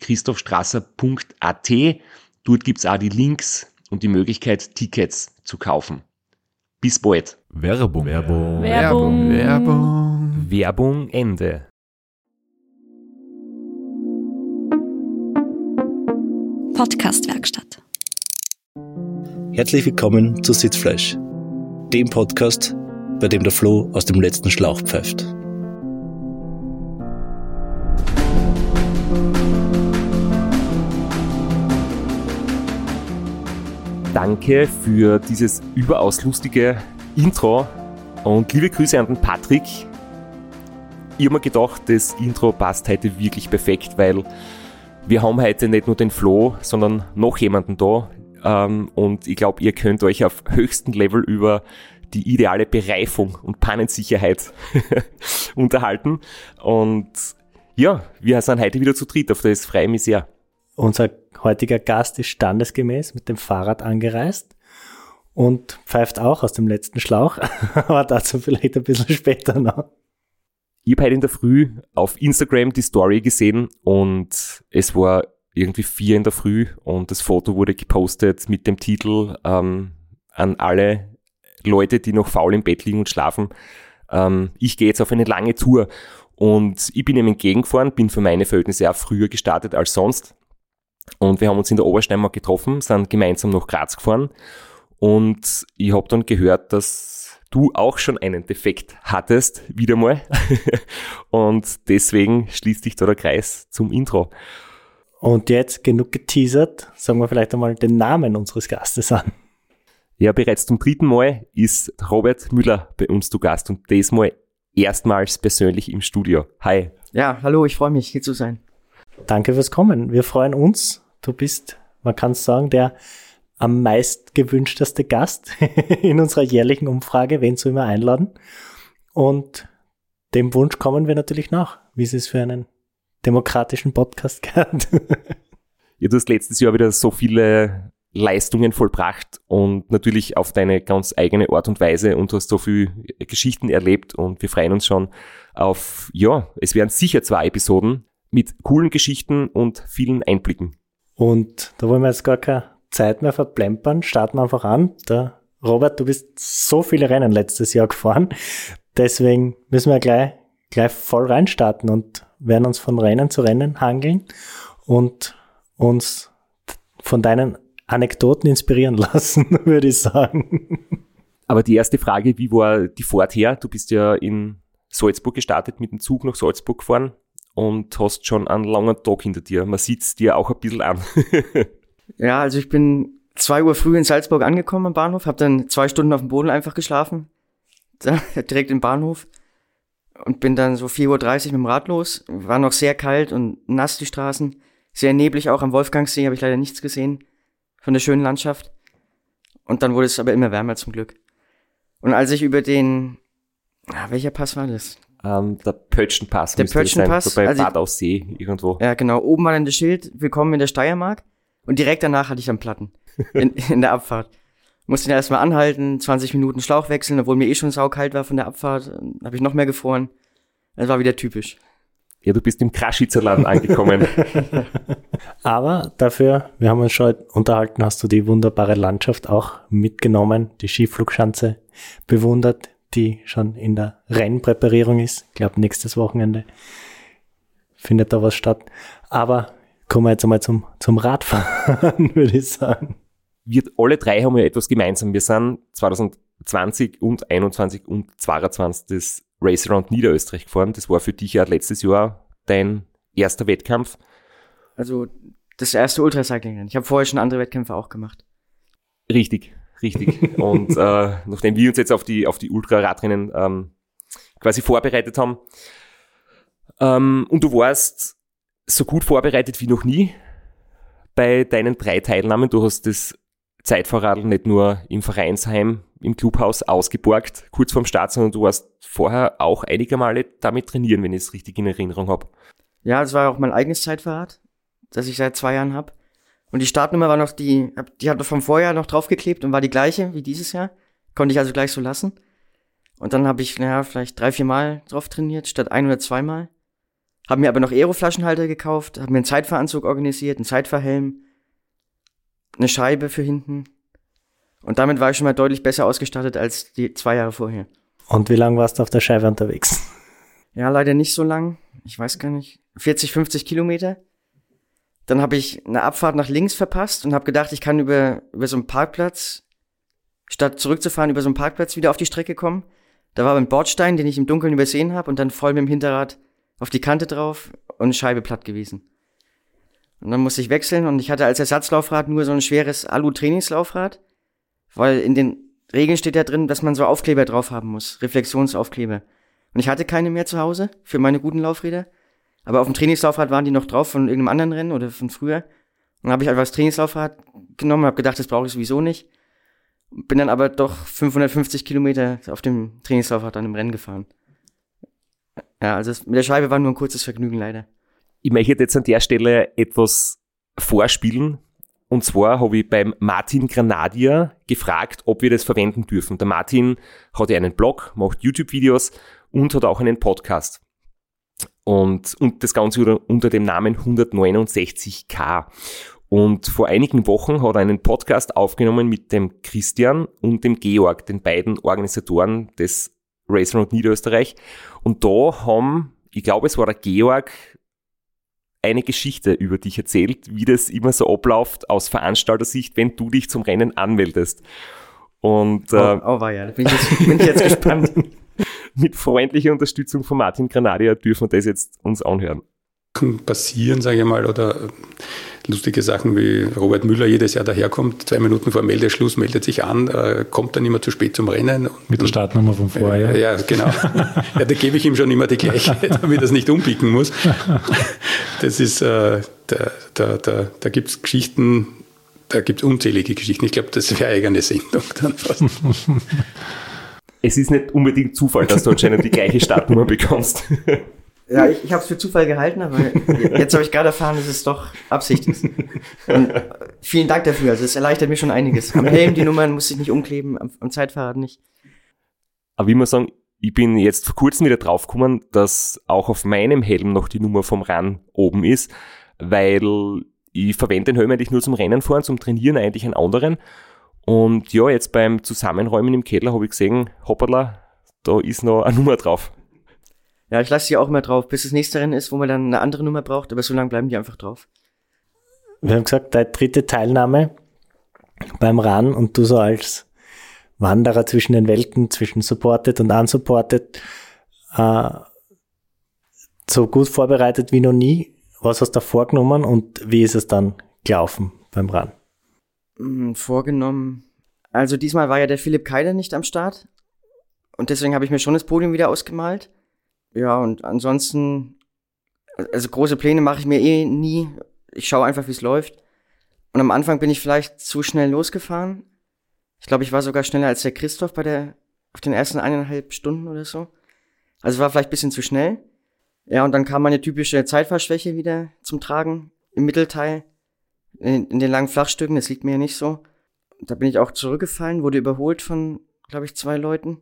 www.christophstrasser.at. Dort gibt's auch die Links und die Möglichkeit, Tickets zu kaufen. Bis bald. Werbung. Werbung. Werbung. Werbung. Werbung Ende. Podcastwerkstatt. Herzlich willkommen zu Sitzfleisch, dem Podcast, bei dem der Flo aus dem letzten Schlauch pfeift. Danke für dieses überaus lustige Intro und liebe Grüße an den Patrick. Ich habe mir gedacht, das Intro passt heute wirklich perfekt, weil wir haben heute nicht nur den Flo, sondern noch jemanden da. Ähm, und ich glaube, ihr könnt euch auf höchstem Level über die ideale Bereifung und Pannensicherheit unterhalten. Und ja, wir sind heute wieder zu dritt, auf das freue ich mich sehr. Unser heutiger Gast ist standesgemäß mit dem Fahrrad angereist und pfeift auch aus dem letzten Schlauch, aber dazu vielleicht ein bisschen später noch. Ich habe heute in der Früh auf Instagram die Story gesehen und es war irgendwie vier in der Früh und das Foto wurde gepostet mit dem Titel ähm, an alle Leute, die noch faul im Bett liegen und schlafen. Ähm, ich gehe jetzt auf eine lange Tour und ich bin ihm entgegengefahren, bin für meine Verhältnisse auch früher gestartet als sonst. Und wir haben uns in der Obersteiermark getroffen, sind gemeinsam nach Graz gefahren und ich habe dann gehört, dass du auch schon einen Defekt hattest, wieder mal. und deswegen schließt sich da der Kreis zum Intro. Und jetzt genug geteasert, sagen wir vielleicht einmal den Namen unseres Gastes an. Ja, bereits zum dritten Mal ist Robert Müller bei uns zu Gast und diesmal erstmals persönlich im Studio. Hi. Ja, hallo, ich freue mich, hier zu sein. Danke fürs Kommen. Wir freuen uns. Du bist, man kann sagen, der am meist gewünschteste Gast in unserer jährlichen Umfrage, wen sollen wir einladen. Und dem Wunsch kommen wir natürlich nach, wie es es für einen demokratischen Podcast gehört. Ja, du hast letztes Jahr wieder so viele Leistungen vollbracht und natürlich auf deine ganz eigene Art und Weise und hast so viele Geschichten erlebt und wir freuen uns schon auf, ja, es werden sicher zwei Episoden mit coolen Geschichten und vielen Einblicken. Und da wollen wir jetzt gar keine Zeit mehr verplempern, starten wir einfach an. Der Robert, du bist so viele Rennen letztes Jahr gefahren, deswegen müssen wir gleich, gleich voll reinstarten und werden uns von Rennen zu Rennen hangeln und uns von deinen Anekdoten inspirieren lassen, würde ich sagen. Aber die erste Frage, wie war die Fahrt her? Du bist ja in Salzburg gestartet, mit dem Zug nach Salzburg gefahren und hast schon einen langen Tag hinter dir. Man sieht es dir auch ein bisschen an. Ja, also ich bin zwei Uhr früh in Salzburg angekommen am Bahnhof, habe dann zwei Stunden auf dem Boden einfach geschlafen, direkt im Bahnhof und bin dann so 4.30 Uhr mit dem Rad los. War noch sehr kalt und nass die Straßen, sehr neblig auch am Wolfgangsee, habe ich leider nichts gesehen von der schönen Landschaft. Und dann wurde es aber immer wärmer zum Glück. Und als ich über den, ah, welcher Pass war das? Ähm, der Pötschenpass. Der müsste das sein, Pötschenpass, so bei also Bad Aussee irgendwo. Ja, genau, oben war dann das Schild, willkommen in der Steiermark. Und direkt danach hatte ich dann Platten in, in der Abfahrt. Musste dann erstmal anhalten, 20 Minuten Schlauch wechseln, obwohl mir eh schon saukalt war von der Abfahrt, habe ich noch mehr gefroren. Das war wieder typisch. Ja, du bist im Kraschitzerland angekommen. Aber dafür, wir haben uns schon unterhalten, hast du die wunderbare Landschaft auch mitgenommen, die Skiflugschanze bewundert, die schon in der Rennpräparierung ist. Ich glaube, nächstes Wochenende findet da was statt. Aber kommen wir jetzt einmal zum, zum Radfahren, würde ich sagen. Wir alle drei haben ja etwas gemeinsam. Wir sind 2020 und 21 und 22 das Race Around Niederösterreich gefahren. Das war für dich ja letztes Jahr dein erster Wettkampf. Also das erste Ultracycling. Ich habe vorher schon andere Wettkämpfe auch gemacht. Richtig, richtig. und äh, nachdem wir uns jetzt auf die, auf die Ultraradrennen ähm, quasi vorbereitet haben, ähm, und du warst so gut vorbereitet wie noch nie bei deinen drei Teilnahmen. Du hast das Zeitfahrradl nicht nur im Vereinsheim, im Clubhaus ausgeborgt, kurz vorm Start, sondern du warst vorher auch einige Male damit trainieren, wenn ich es richtig in Erinnerung habe. Ja, das war auch mein eigenes Zeitfahrrad, das ich seit zwei Jahren habe. Und die Startnummer war noch die, die hat vom Vorjahr noch draufgeklebt und war die gleiche wie dieses Jahr. Konnte ich also gleich so lassen. Und dann habe ich, naja, vielleicht drei, vier Mal drauf trainiert, statt ein oder zweimal. Habe mir aber noch Aeroflaschenhalter gekauft, habe mir einen Zeitfahranzug organisiert, einen Zeitfahrhelm, eine Scheibe für hinten. Und damit war ich schon mal deutlich besser ausgestattet als die zwei Jahre vorher. Und wie lange warst du auf der Scheibe unterwegs? Ja, leider nicht so lang. Ich weiß gar nicht. 40, 50 Kilometer. Dann habe ich eine Abfahrt nach links verpasst und habe gedacht, ich kann über, über so einen Parkplatz, statt zurückzufahren, über so einen Parkplatz wieder auf die Strecke kommen. Da war ein Bordstein, den ich im Dunkeln übersehen habe und dann voll mit dem Hinterrad auf die Kante drauf und Scheibe platt gewesen. Und dann musste ich wechseln und ich hatte als Ersatzlaufrad nur so ein schweres Alu-Trainingslaufrad, weil in den Regeln steht ja drin, dass man so Aufkleber drauf haben muss, Reflexionsaufkleber. Und ich hatte keine mehr zu Hause für meine guten Laufräder. Aber auf dem Trainingslaufrad waren die noch drauf von irgendeinem anderen Rennen oder von früher. Dann habe ich einfach das Trainingslaufrad genommen, habe gedacht, das brauche ich sowieso nicht. Bin dann aber doch 550 Kilometer auf dem Trainingslaufrad dann im Rennen gefahren. Ja, also mit der Scheibe war nur ein kurzes Vergnügen leider. Ich möchte jetzt an der Stelle etwas vorspielen. Und zwar habe ich beim Martin Granadier gefragt, ob wir das verwenden dürfen. Der Martin hat ja einen Blog, macht YouTube-Videos und hat auch einen Podcast. Und, und das Ganze unter dem Namen 169k. Und vor einigen Wochen hat er einen Podcast aufgenommen mit dem Christian und dem Georg, den beiden Organisatoren des Race Round Niederösterreich. Und da haben, ich glaube, es war der Georg, eine Geschichte über dich erzählt, wie das immer so abläuft aus Veranstaltersicht, wenn du dich zum Rennen anmeldest. Und, äh, oh, oh war ja, da bin ich jetzt, bin ich jetzt gespannt. mit freundlicher Unterstützung von Martin Granadier dürfen wir das jetzt uns anhören. Passieren, sage ich mal, oder lustige Sachen wie Robert Müller jedes Jahr daherkommt, zwei Minuten vor Meldeschluss meldet sich an, äh, kommt dann immer zu spät zum Rennen. Mit der Startnummer von vorher. Ja, genau. ja, da gebe ich ihm schon immer die gleiche, damit er es nicht umpicken muss. Das ist, äh, da, da, da, da gibt es Geschichten, da gibt es unzählige Geschichten. Ich glaube, das wäre eigene Sendung dann fast. Es ist nicht unbedingt Zufall, dass du anscheinend die gleiche Startnummer bekommst. Ja, ich, ich habe es für Zufall gehalten, aber jetzt habe ich gerade erfahren, dass es doch Absicht ist. Und äh, vielen Dank dafür. Also es erleichtert mir schon einiges. Am Helm die Nummern muss ich nicht umkleben, am, am Zeitfahrrad nicht. Aber wie man sagen, ich bin jetzt vor kurzem wieder draufgekommen, dass auch auf meinem Helm noch die Nummer vom RAN oben ist, weil ich verwende den Helm eigentlich nur zum Rennen fahren, zum Trainieren eigentlich einen anderen. Und ja, jetzt beim Zusammenräumen im Keller habe ich gesehen, hoppala, da ist noch eine Nummer drauf. Ja, ich lasse sie auch immer drauf, bis das nächste Rennen ist, wo man dann eine andere Nummer braucht, aber so lange bleiben die einfach drauf. Wir haben gesagt, deine dritte Teilnahme beim RAN und du so als Wanderer zwischen den Welten, zwischen supported und unsupported, äh, so gut vorbereitet wie noch nie. Was hast du da vorgenommen und wie ist es dann gelaufen beim RAN? Hm, vorgenommen. Also diesmal war ja der Philipp Keiler nicht am Start und deswegen habe ich mir schon das Podium wieder ausgemalt. Ja, und ansonsten, also große Pläne mache ich mir eh nie. Ich schaue einfach, wie es läuft. Und am Anfang bin ich vielleicht zu schnell losgefahren. Ich glaube, ich war sogar schneller als der Christoph bei der, auf den ersten eineinhalb Stunden oder so. Also war vielleicht bisschen zu schnell. Ja, und dann kam meine typische Zeitfahrschwäche wieder zum Tragen im Mittelteil. In, in den langen Flachstücken, das liegt mir ja nicht so. Da bin ich auch zurückgefallen, wurde überholt von, glaube ich, zwei Leuten.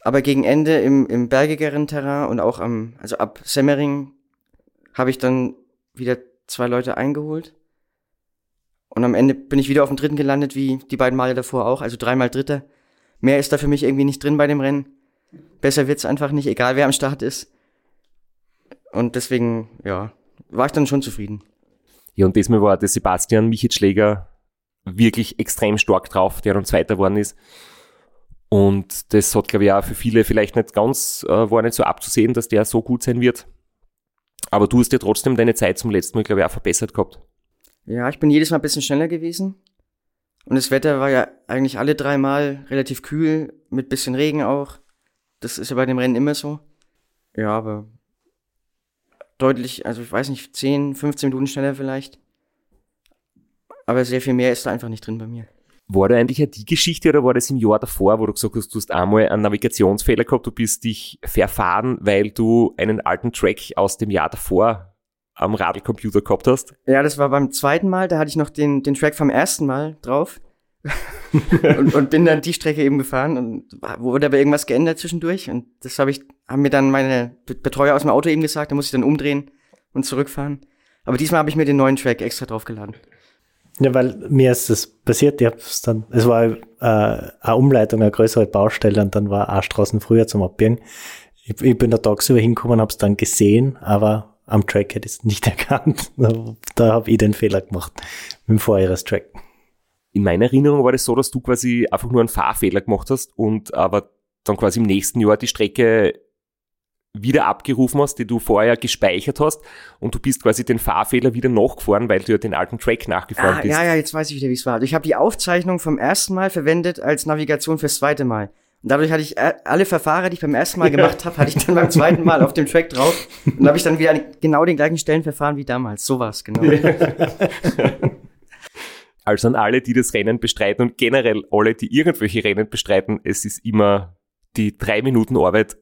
Aber gegen Ende im, im bergigeren Terrain und auch am, also ab Semmering habe ich dann wieder zwei Leute eingeholt. Und am Ende bin ich wieder auf dem dritten gelandet, wie die beiden Male davor auch, also dreimal dritter. Mehr ist da für mich irgendwie nicht drin bei dem Rennen. Besser wird's einfach nicht, egal wer am Start ist. Und deswegen, ja, war ich dann schon zufrieden. Ja, und diesmal war der Sebastian Michitschläger wirklich extrem stark drauf, der dann Zweiter geworden ist. Und das hat, glaube ich, auch für viele vielleicht nicht ganz, äh, war nicht so abzusehen, dass der so gut sein wird. Aber du hast ja trotzdem deine Zeit zum letzten Mal, glaube ich, auch verbessert gehabt. Ja, ich bin jedes Mal ein bisschen schneller gewesen. Und das Wetter war ja eigentlich alle drei Mal relativ kühl, mit bisschen Regen auch. Das ist ja bei dem Rennen immer so. Ja, aber deutlich, also ich weiß nicht, 10, 15 Minuten schneller vielleicht. Aber sehr viel mehr ist da einfach nicht drin bei mir. War da eigentlich ja die Geschichte oder war das im Jahr davor, wo du gesagt hast, du hast einmal einen Navigationsfehler gehabt, du bist dich verfahren, weil du einen alten Track aus dem Jahr davor am Radlcomputer gehabt hast? Ja, das war beim zweiten Mal, da hatte ich noch den, den Track vom ersten Mal drauf. und, und bin dann die Strecke eben gefahren und wurde aber irgendwas geändert zwischendurch und das habe ich haben mir dann meine Betreuer aus dem Auto eben gesagt, da muss ich dann umdrehen und zurückfahren. Aber diesmal habe ich mir den neuen Track extra draufgeladen. Ja, weil mir ist das passiert, ich hab's dann, es war äh, eine Umleitung, eine größere Baustelle und dann war eine Straßen früher zum Abbiegen. Ich, ich bin da tagsüber hingekommen, hab's dann gesehen, aber am Track hätte ich es nicht erkannt. Da, habe ich den Fehler gemacht mit dem Vorjahrestrack. In meiner Erinnerung war das so, dass du quasi einfach nur einen Fahrfehler gemacht hast und aber dann quasi im nächsten Jahr die Strecke wieder abgerufen hast, die du vorher gespeichert hast und du bist quasi den Fahrfehler wieder nachgefahren, weil du ja den alten Track nachgefahren ah, bist. Ja, ja, jetzt weiß ich wieder, wie es war. Also ich habe die Aufzeichnung vom ersten Mal verwendet als Navigation fürs zweite Mal. Und dadurch hatte ich äh, alle Verfahren, die ich beim ersten Mal gemacht habe, hatte ich dann beim zweiten Mal auf dem Track drauf. Und habe ich dann wieder genau den gleichen Stellen verfahren wie damals. So war's, genau. also an alle, die das Rennen bestreiten und generell alle, die irgendwelche Rennen bestreiten, es ist immer die drei Minuten Arbeit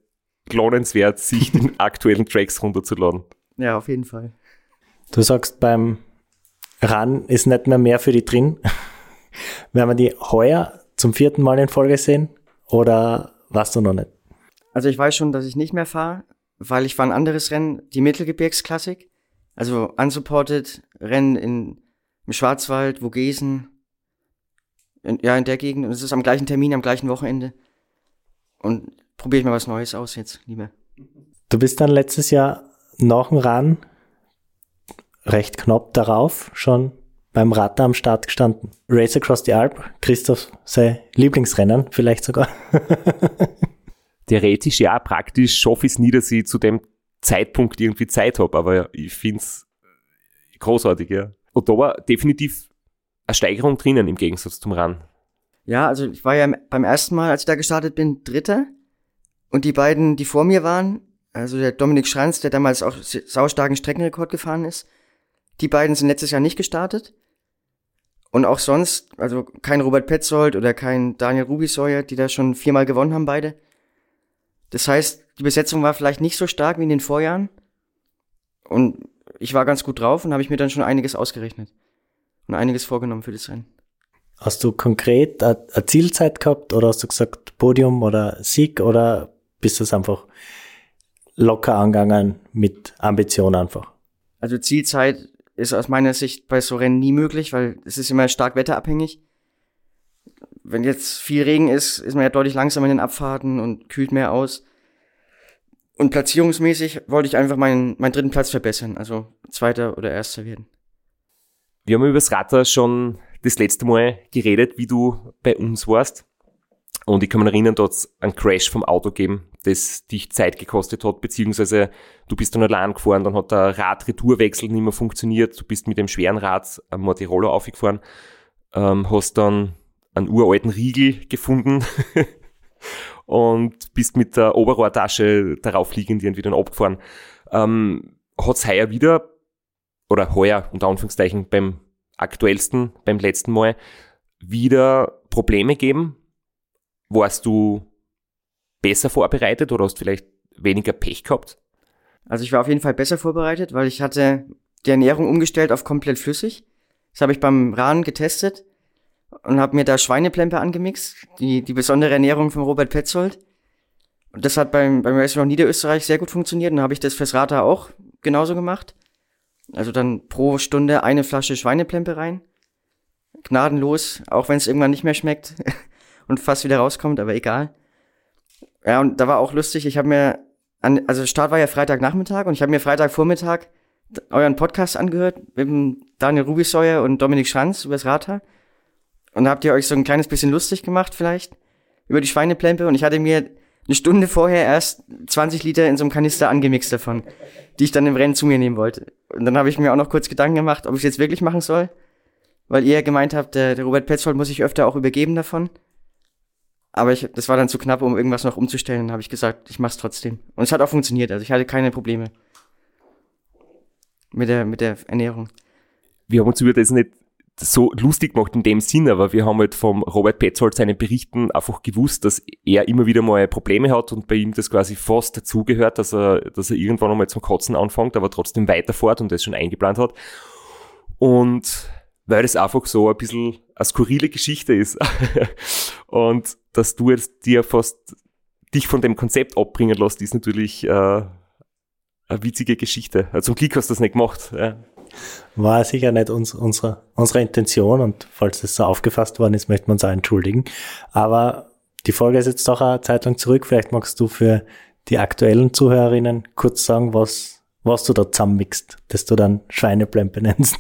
lohnenswert, sich den aktuellen Tracks runterzuladen. Ja, auf jeden Fall. Du sagst, beim Run ist nicht mehr mehr für die drin. Werden wir die heuer zum vierten Mal in Folge sehen? Oder warst du noch nicht? Also ich weiß schon, dass ich nicht mehr fahre, weil ich fahre ein anderes Rennen, die Mittelgebirgsklassik. Also unsupported Rennen in, im Schwarzwald, Vogesen. In, ja, in der Gegend. Und es ist am gleichen Termin, am gleichen Wochenende. Und probiere ich mal was Neues aus jetzt, lieber. Du bist dann letztes Jahr nach dem Run recht knapp darauf schon beim Radler am Start gestanden. Race Across the Alp, Christoph sein Lieblingsrennen, vielleicht sogar. Theoretisch ja, praktisch schaffe ich es nie, dass ich zu dem Zeitpunkt irgendwie Zeit habe, aber ich finde es großartig, ja. Und da war definitiv eine Steigerung drinnen im Gegensatz zum Run. Ja, also ich war ja beim ersten Mal, als ich da gestartet bin, Dritter. Und die beiden, die vor mir waren, also der Dominik Schranz, der damals auch saustarken Streckenrekord gefahren ist, die beiden sind letztes Jahr nicht gestartet. Und auch sonst, also kein Robert Petzold oder kein Daniel Rubisäuer, die da schon viermal gewonnen haben, beide. Das heißt, die Besetzung war vielleicht nicht so stark wie in den Vorjahren. Und ich war ganz gut drauf und habe ich mir dann schon einiges ausgerechnet. Und einiges vorgenommen für das Rennen. Hast du konkret eine Zielzeit gehabt oder hast du gesagt Podium oder Sieg oder bist du es einfach locker angegangen mit Ambition einfach? Also Zielzeit ist aus meiner Sicht bei so Rennen nie möglich, weil es ist immer stark wetterabhängig. Wenn jetzt viel Regen ist, ist man ja deutlich langsamer in den Abfahrten und kühlt mehr aus. Und platzierungsmäßig wollte ich einfach meinen, meinen dritten Platz verbessern, also zweiter oder erster werden. Wir haben über das Radler schon das letzte Mal geredet, wie du bei uns warst. Und ich kann mich erinnern, dort einen Crash vom Auto geben, das dich Zeit gekostet hat, beziehungsweise du bist dann allein gefahren, dann hat der Radretourwechsel nicht mehr funktioniert, du bist mit dem schweren Rad am Mortirolo aufgefahren, ähm, hast dann einen uralten Riegel gefunden und bist mit der Oberrohrtasche darauf liegend irgendwie dann abgefahren. Ähm, hat's heuer wieder, oder heuer unter Anführungszeichen beim aktuellsten, beim letzten Mal, wieder Probleme geben, warst du besser vorbereitet oder hast vielleicht weniger Pech gehabt? Also ich war auf jeden Fall besser vorbereitet, weil ich hatte die Ernährung umgestellt auf komplett flüssig. Das habe ich beim Rahn getestet und habe mir da Schweineplempe angemixt, die, die besondere Ernährung von Robert Petzold. Und das hat beim, beim Restaurant Niederösterreich sehr gut funktioniert und habe ich das fürs Rata auch genauso gemacht. Also dann pro Stunde eine Flasche Schweineplempe rein. Gnadenlos, auch wenn es irgendwann nicht mehr schmeckt. und fast wieder rauskommt, aber egal. Ja, und da war auch lustig, ich habe mir, an, also Start war ja Freitagnachmittag und ich habe mir Freitagvormittag euren Podcast angehört mit Daniel Rubiseuer und Dominik Schranz übers Radtal. Und da habt ihr euch so ein kleines bisschen lustig gemacht vielleicht über die Schweineplempe und ich hatte mir eine Stunde vorher erst 20 Liter in so einem Kanister angemixt davon, die ich dann im Rennen zu mir nehmen wollte. Und dann habe ich mir auch noch kurz Gedanken gemacht, ob ich es jetzt wirklich machen soll, weil ihr gemeint habt, der, der Robert Petzold muss sich öfter auch übergeben davon. Aber ich, das war dann zu knapp, um irgendwas noch umzustellen. Dann habe ich gesagt, ich mach's trotzdem. Und es hat auch funktioniert. Also ich hatte keine Probleme mit der, mit der Ernährung. Wir haben uns über das nicht so lustig gemacht in dem Sinn, aber wir haben halt vom Robert Petzold seinen Berichten einfach gewusst, dass er immer wieder mal Probleme hat und bei ihm das quasi fast dazugehört, dass er, dass er irgendwann einmal zum Kotzen anfängt, aber trotzdem weiterfährt und das schon eingeplant hat. Und weil das einfach so ein bisschen eine skurrile Geschichte ist und dass du jetzt dir fast dich von dem Konzept abbringen lässt, ist natürlich äh, eine witzige Geschichte. Zum Glück hast du das nicht gemacht. Ja. War sicher nicht uns, unsere, unsere Intention und falls das so aufgefasst worden ist, möchten wir uns auch entschuldigen. Aber die Folge ist jetzt doch eine Zeit lang zurück. Vielleicht magst du für die aktuellen Zuhörerinnen kurz sagen, was, was du da zusammenmixst, dass du dann Schweineplempe nennst.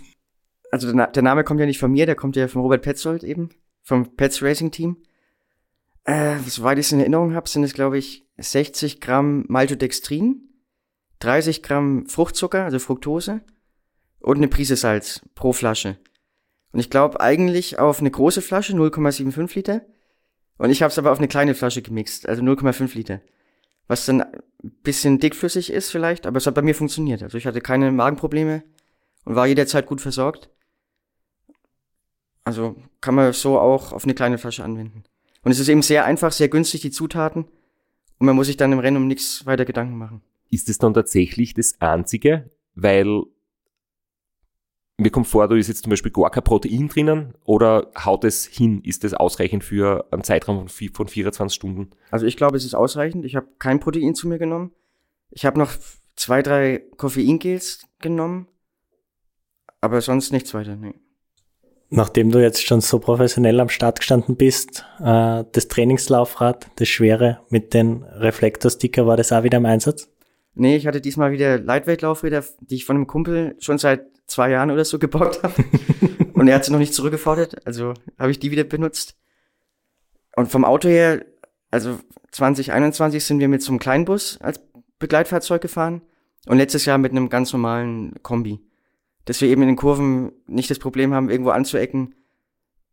Also der Name kommt ja nicht von mir, der kommt ja von Robert Petzold eben, vom Pets Racing Team. Äh, soweit ich es in Erinnerung habe, sind es, glaube ich, 60 Gramm Maltodextrin, 30 Gramm Fruchtzucker, also Fructose, und eine Prise Salz pro Flasche. Und ich glaube eigentlich auf eine große Flasche 0,75 Liter. Und ich habe es aber auf eine kleine Flasche gemixt, also 0,5 Liter. Was dann ein bisschen dickflüssig ist vielleicht, aber es hat bei mir funktioniert. Also ich hatte keine Magenprobleme und war jederzeit gut versorgt. Also kann man so auch auf eine kleine Flasche anwenden. Und es ist eben sehr einfach, sehr günstig, die Zutaten. Und man muss sich dann im Rennen um nichts weiter Gedanken machen. Ist es dann tatsächlich das Einzige? Weil mir kommt vor, da ist jetzt zum Beispiel gar kein Protein drinnen oder haut es hin? Ist das ausreichend für einen Zeitraum von, von 24 Stunden? Also ich glaube, es ist ausreichend. Ich habe kein Protein zu mir genommen. Ich habe noch zwei, drei Koffeingels genommen, aber sonst nichts weiter. Nee. Nachdem du jetzt schon so professionell am Start gestanden bist, äh, das Trainingslaufrad, das schwere mit den Reflektorsticker, war das auch wieder im Einsatz? Nee, ich hatte diesmal wieder Lightweight-Laufräder, die ich von einem Kumpel schon seit zwei Jahren oder so gebaut habe. und er hat sie noch nicht zurückgefordert, also habe ich die wieder benutzt. Und vom Auto her, also 2021 sind wir mit so einem Kleinbus als Begleitfahrzeug gefahren und letztes Jahr mit einem ganz normalen Kombi. Dass wir eben in den Kurven nicht das Problem haben, irgendwo anzuecken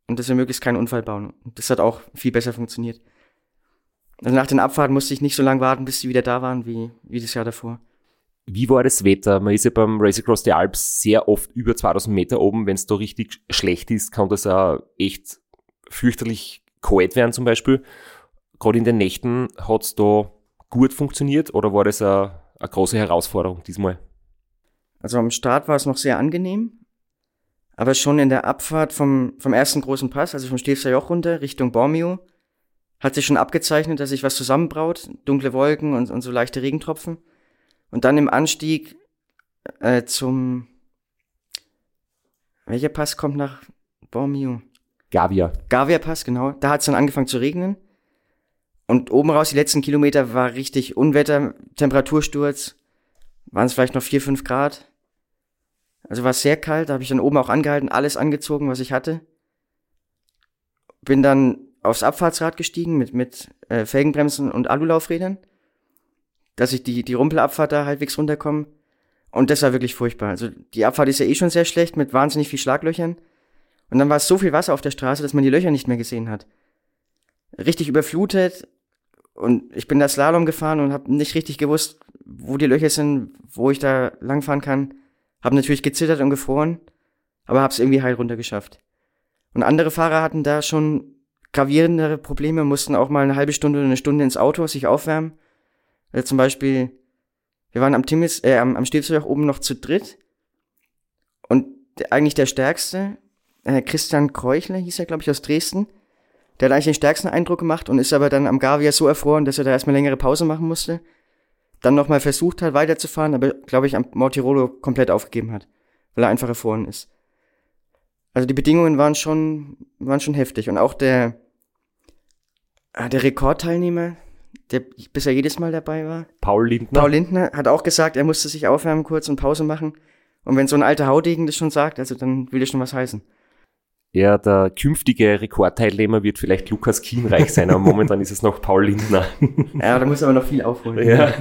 und dass wir möglichst keinen Unfall bauen. Und das hat auch viel besser funktioniert. Also nach den Abfahrten musste ich nicht so lange warten, bis sie wieder da waren, wie, wie das Jahr davor. Wie war das Wetter? Man ist ja beim Race Across the Alps sehr oft über 2000 Meter oben. Wenn es da richtig schlecht ist, kann das auch echt fürchterlich kalt werden zum Beispiel. Gerade in den Nächten hat es da gut funktioniert oder war das eine, eine große Herausforderung diesmal? Also am Start war es noch sehr angenehm, aber schon in der Abfahrt vom, vom ersten großen Pass, also vom Stilfser Joch runter Richtung Bormio, hat sich schon abgezeichnet, dass sich was zusammenbraut, dunkle Wolken und, und so leichte Regentropfen. Und dann im Anstieg äh, zum welcher Pass kommt nach Bormio? Gavia. Gavia Pass, genau. Da hat es dann angefangen zu regnen. Und oben raus, die letzten Kilometer, war richtig Unwetter, Temperatursturz. Waren es vielleicht noch vier fünf Grad. Also war es sehr kalt, da habe ich dann oben auch angehalten, alles angezogen, was ich hatte. Bin dann aufs Abfahrtsrad gestiegen mit, mit äh, Felgenbremsen und Alulaufrädern dass ich die, die Rumpelabfahrt da halbwegs runterkomme. Und das war wirklich furchtbar. Also die Abfahrt ist ja eh schon sehr schlecht mit wahnsinnig viel Schlaglöchern. Und dann war es so viel Wasser auf der Straße, dass man die Löcher nicht mehr gesehen hat. Richtig überflutet. Und ich bin da Slalom gefahren und habe nicht richtig gewusst, wo die Löcher sind, wo ich da langfahren kann. Habe natürlich gezittert und gefroren, aber habe es irgendwie heil runtergeschafft. Und andere Fahrer hatten da schon gravierendere Probleme, mussten auch mal eine halbe Stunde oder eine Stunde ins Auto sich aufwärmen also zum Beispiel, wir waren am Timmis, äh, am, am Stilfsjoch oben noch zu dritt. Und eigentlich der stärkste, äh, Christian Kreuchler hieß er, glaube ich, aus Dresden. Der hat eigentlich den stärksten Eindruck gemacht und ist aber dann am Gavia so erfroren, dass er da erstmal längere Pause machen musste. Dann nochmal versucht hat, weiterzufahren, aber glaube ich am Mortirolo komplett aufgegeben hat, weil er einfach erfroren ist. Also die Bedingungen waren schon, waren schon heftig. Und auch der, äh, der Rekordteilnehmer, der bisher jedes Mal dabei war. Paul Lindner. Paul Lindner hat auch gesagt, er musste sich aufwärmen kurz und Pause machen. Und wenn so ein alter Haudegen das schon sagt, also dann will das schon was heißen. Ja, der künftige Rekordteilnehmer wird vielleicht Lukas Kienreich sein, aber momentan ist es noch Paul Lindner. Ja, da muss aber noch viel aufholen. Ja.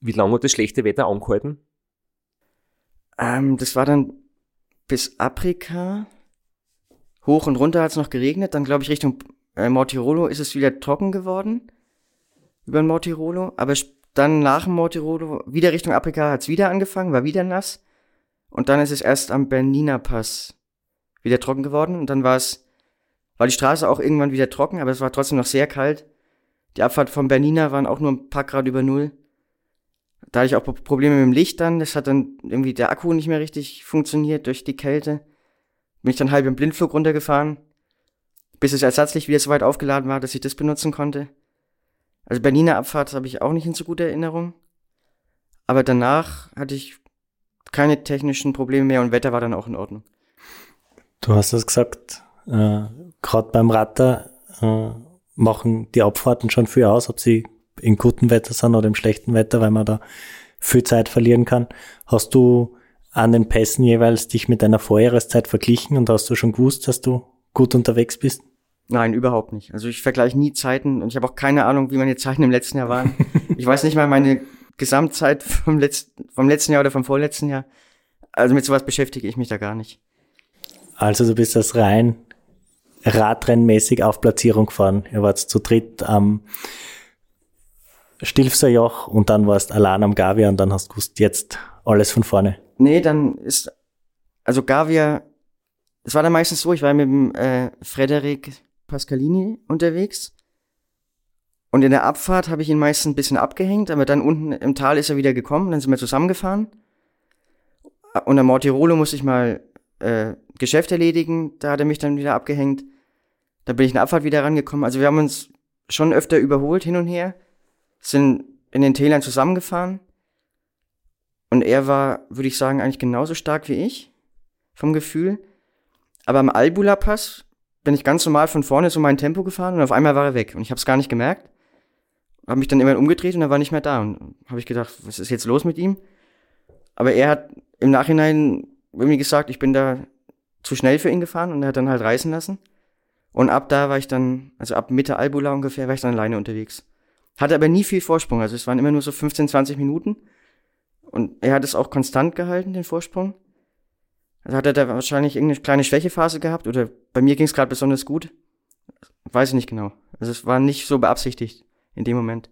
Wie lange hat das schlechte Wetter angehalten? Ähm, das war dann bis Afrika. Hoch und runter hat es noch geregnet. Dann glaube ich Richtung äh, Mortirolo ist es wieder trocken geworden. Über den Mortirolo. Aber dann nach dem Mortirolo, wieder Richtung Afrika hat es wieder angefangen, war wieder nass. Und dann ist es erst am Bernina Pass wieder trocken geworden. Und dann war es, war die Straße auch irgendwann wieder trocken, aber es war trotzdem noch sehr kalt. Die Abfahrt von Bernina waren auch nur ein paar Grad über Null. Da hatte ich auch Pro- Probleme mit dem Licht dann. Das hat dann irgendwie der Akku nicht mehr richtig funktioniert durch die Kälte. Bin ich dann halb im Blindflug runtergefahren, bis es ersatzlich wieder so weit aufgeladen war, dass ich das benutzen konnte. Also Berliner Abfahrt habe ich auch nicht in so guter Erinnerung. Aber danach hatte ich keine technischen Probleme mehr und Wetter war dann auch in Ordnung. Du hast es gesagt, äh, gerade beim Ratter äh, machen die Abfahrten schon viel aus, ob sie in gutem Wetter sind oder im schlechten Wetter, weil man da viel Zeit verlieren kann. Hast du an den Pässen jeweils dich mit deiner Vorjahreszeit verglichen und hast du schon gewusst, dass du gut unterwegs bist? Nein, überhaupt nicht. Also ich vergleiche nie Zeiten und ich habe auch keine Ahnung, wie meine Zeiten im letzten Jahr waren. ich weiß nicht mal meine Gesamtzeit vom letzten, vom letzten Jahr oder vom vorletzten Jahr. Also mit sowas beschäftige ich mich da gar nicht. Also du bist das rein radrennmäßig auf Platzierung gefahren. Ihr wart zu dritt am Stilfser Joch und dann warst allein am Gavia und dann hast du gewusst, jetzt alles von vorne. Nee, dann ist, also Gavia, es war dann meistens so, ich war mit dem äh, Frederik Pascalini unterwegs und in der Abfahrt habe ich ihn meistens ein bisschen abgehängt, aber dann unten im Tal ist er wieder gekommen, dann sind wir zusammengefahren und am Mortirolo musste ich mal äh, Geschäft erledigen, da hat er mich dann wieder abgehängt, da bin ich in der Abfahrt wieder rangekommen, also wir haben uns schon öfter überholt hin und her, sind in den Tälern zusammengefahren und er war, würde ich sagen, eigentlich genauso stark wie ich, vom Gefühl. Aber am Albula-Pass bin ich ganz normal von vorne so mein Tempo gefahren und auf einmal war er weg. Und ich habe es gar nicht gemerkt. Habe mich dann immer umgedreht und er war nicht mehr da. Und habe ich gedacht, was ist jetzt los mit ihm? Aber er hat im Nachhinein irgendwie gesagt, ich bin da zu schnell für ihn gefahren und er hat dann halt reißen lassen. Und ab da war ich dann, also ab Mitte Albula ungefähr, war ich dann alleine unterwegs. Hatte aber nie viel Vorsprung. Also es waren immer nur so 15, 20 Minuten. Und er hat es auch konstant gehalten, den Vorsprung. Also hat er da wahrscheinlich irgendeine kleine Schwächephase gehabt oder bei mir ging es gerade besonders gut. Weiß ich nicht genau. Also es war nicht so beabsichtigt in dem Moment.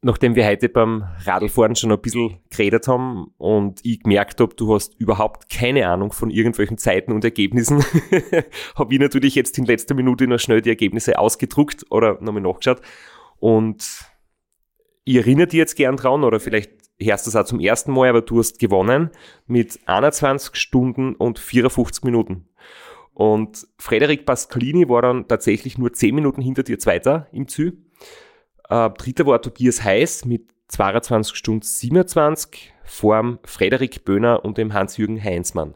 Nachdem wir heute beim Radlfahren schon ein bisschen geredet haben und ich gemerkt habe, du hast überhaupt keine Ahnung von irgendwelchen Zeiten und Ergebnissen, habe ich natürlich jetzt in letzter Minute noch schnell die Ergebnisse ausgedruckt oder nochmal nachgeschaut. Und ich erinnere dich jetzt gern dran oder vielleicht hörst du es auch zum ersten Mal, aber du hast gewonnen mit 21 Stunden und 54 Minuten. Und Frederik Pascalini war dann tatsächlich nur 10 Minuten hinter dir Zweiter im Ziel. Äh, dritter war Tobias Heiß mit 22 Stunden 27 vorm Frederik Böhner und dem Hans-Jürgen Heinzmann.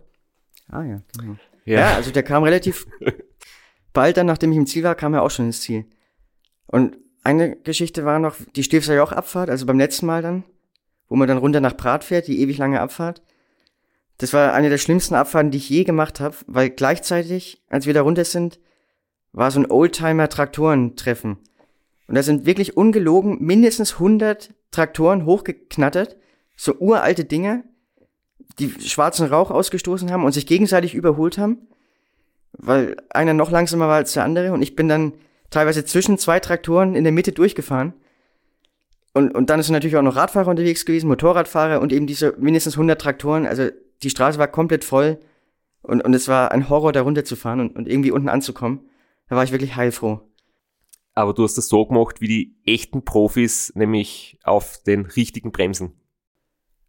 Ah ja, genau. Ja. also der kam relativ bald dann, nachdem ich im Ziel war, kam er auch schon ins Ziel. Und eine Geschichte war noch die Stilfser Joch-Abfahrt, also beim letzten Mal dann, wo man dann runter nach Prat fährt, die ewig lange Abfahrt. Das war eine der schlimmsten Abfahrten, die ich je gemacht habe, weil gleichzeitig, als wir da runter sind, war so ein Oldtimer-Traktorentreffen. Und da sind wirklich ungelogen mindestens 100 Traktoren hochgeknattert, so uralte Dinger, die schwarzen Rauch ausgestoßen haben und sich gegenseitig überholt haben, weil einer noch langsamer war als der andere und ich bin dann teilweise zwischen zwei Traktoren in der Mitte durchgefahren. Und, und dann sind natürlich auch noch Radfahrer unterwegs gewesen, Motorradfahrer und eben diese mindestens 100 Traktoren. Also die Straße war komplett voll und, und es war ein Horror, da runterzufahren und, und irgendwie unten anzukommen. Da war ich wirklich heilfroh. Aber du hast das so gemacht wie die echten Profis, nämlich auf den richtigen Bremsen.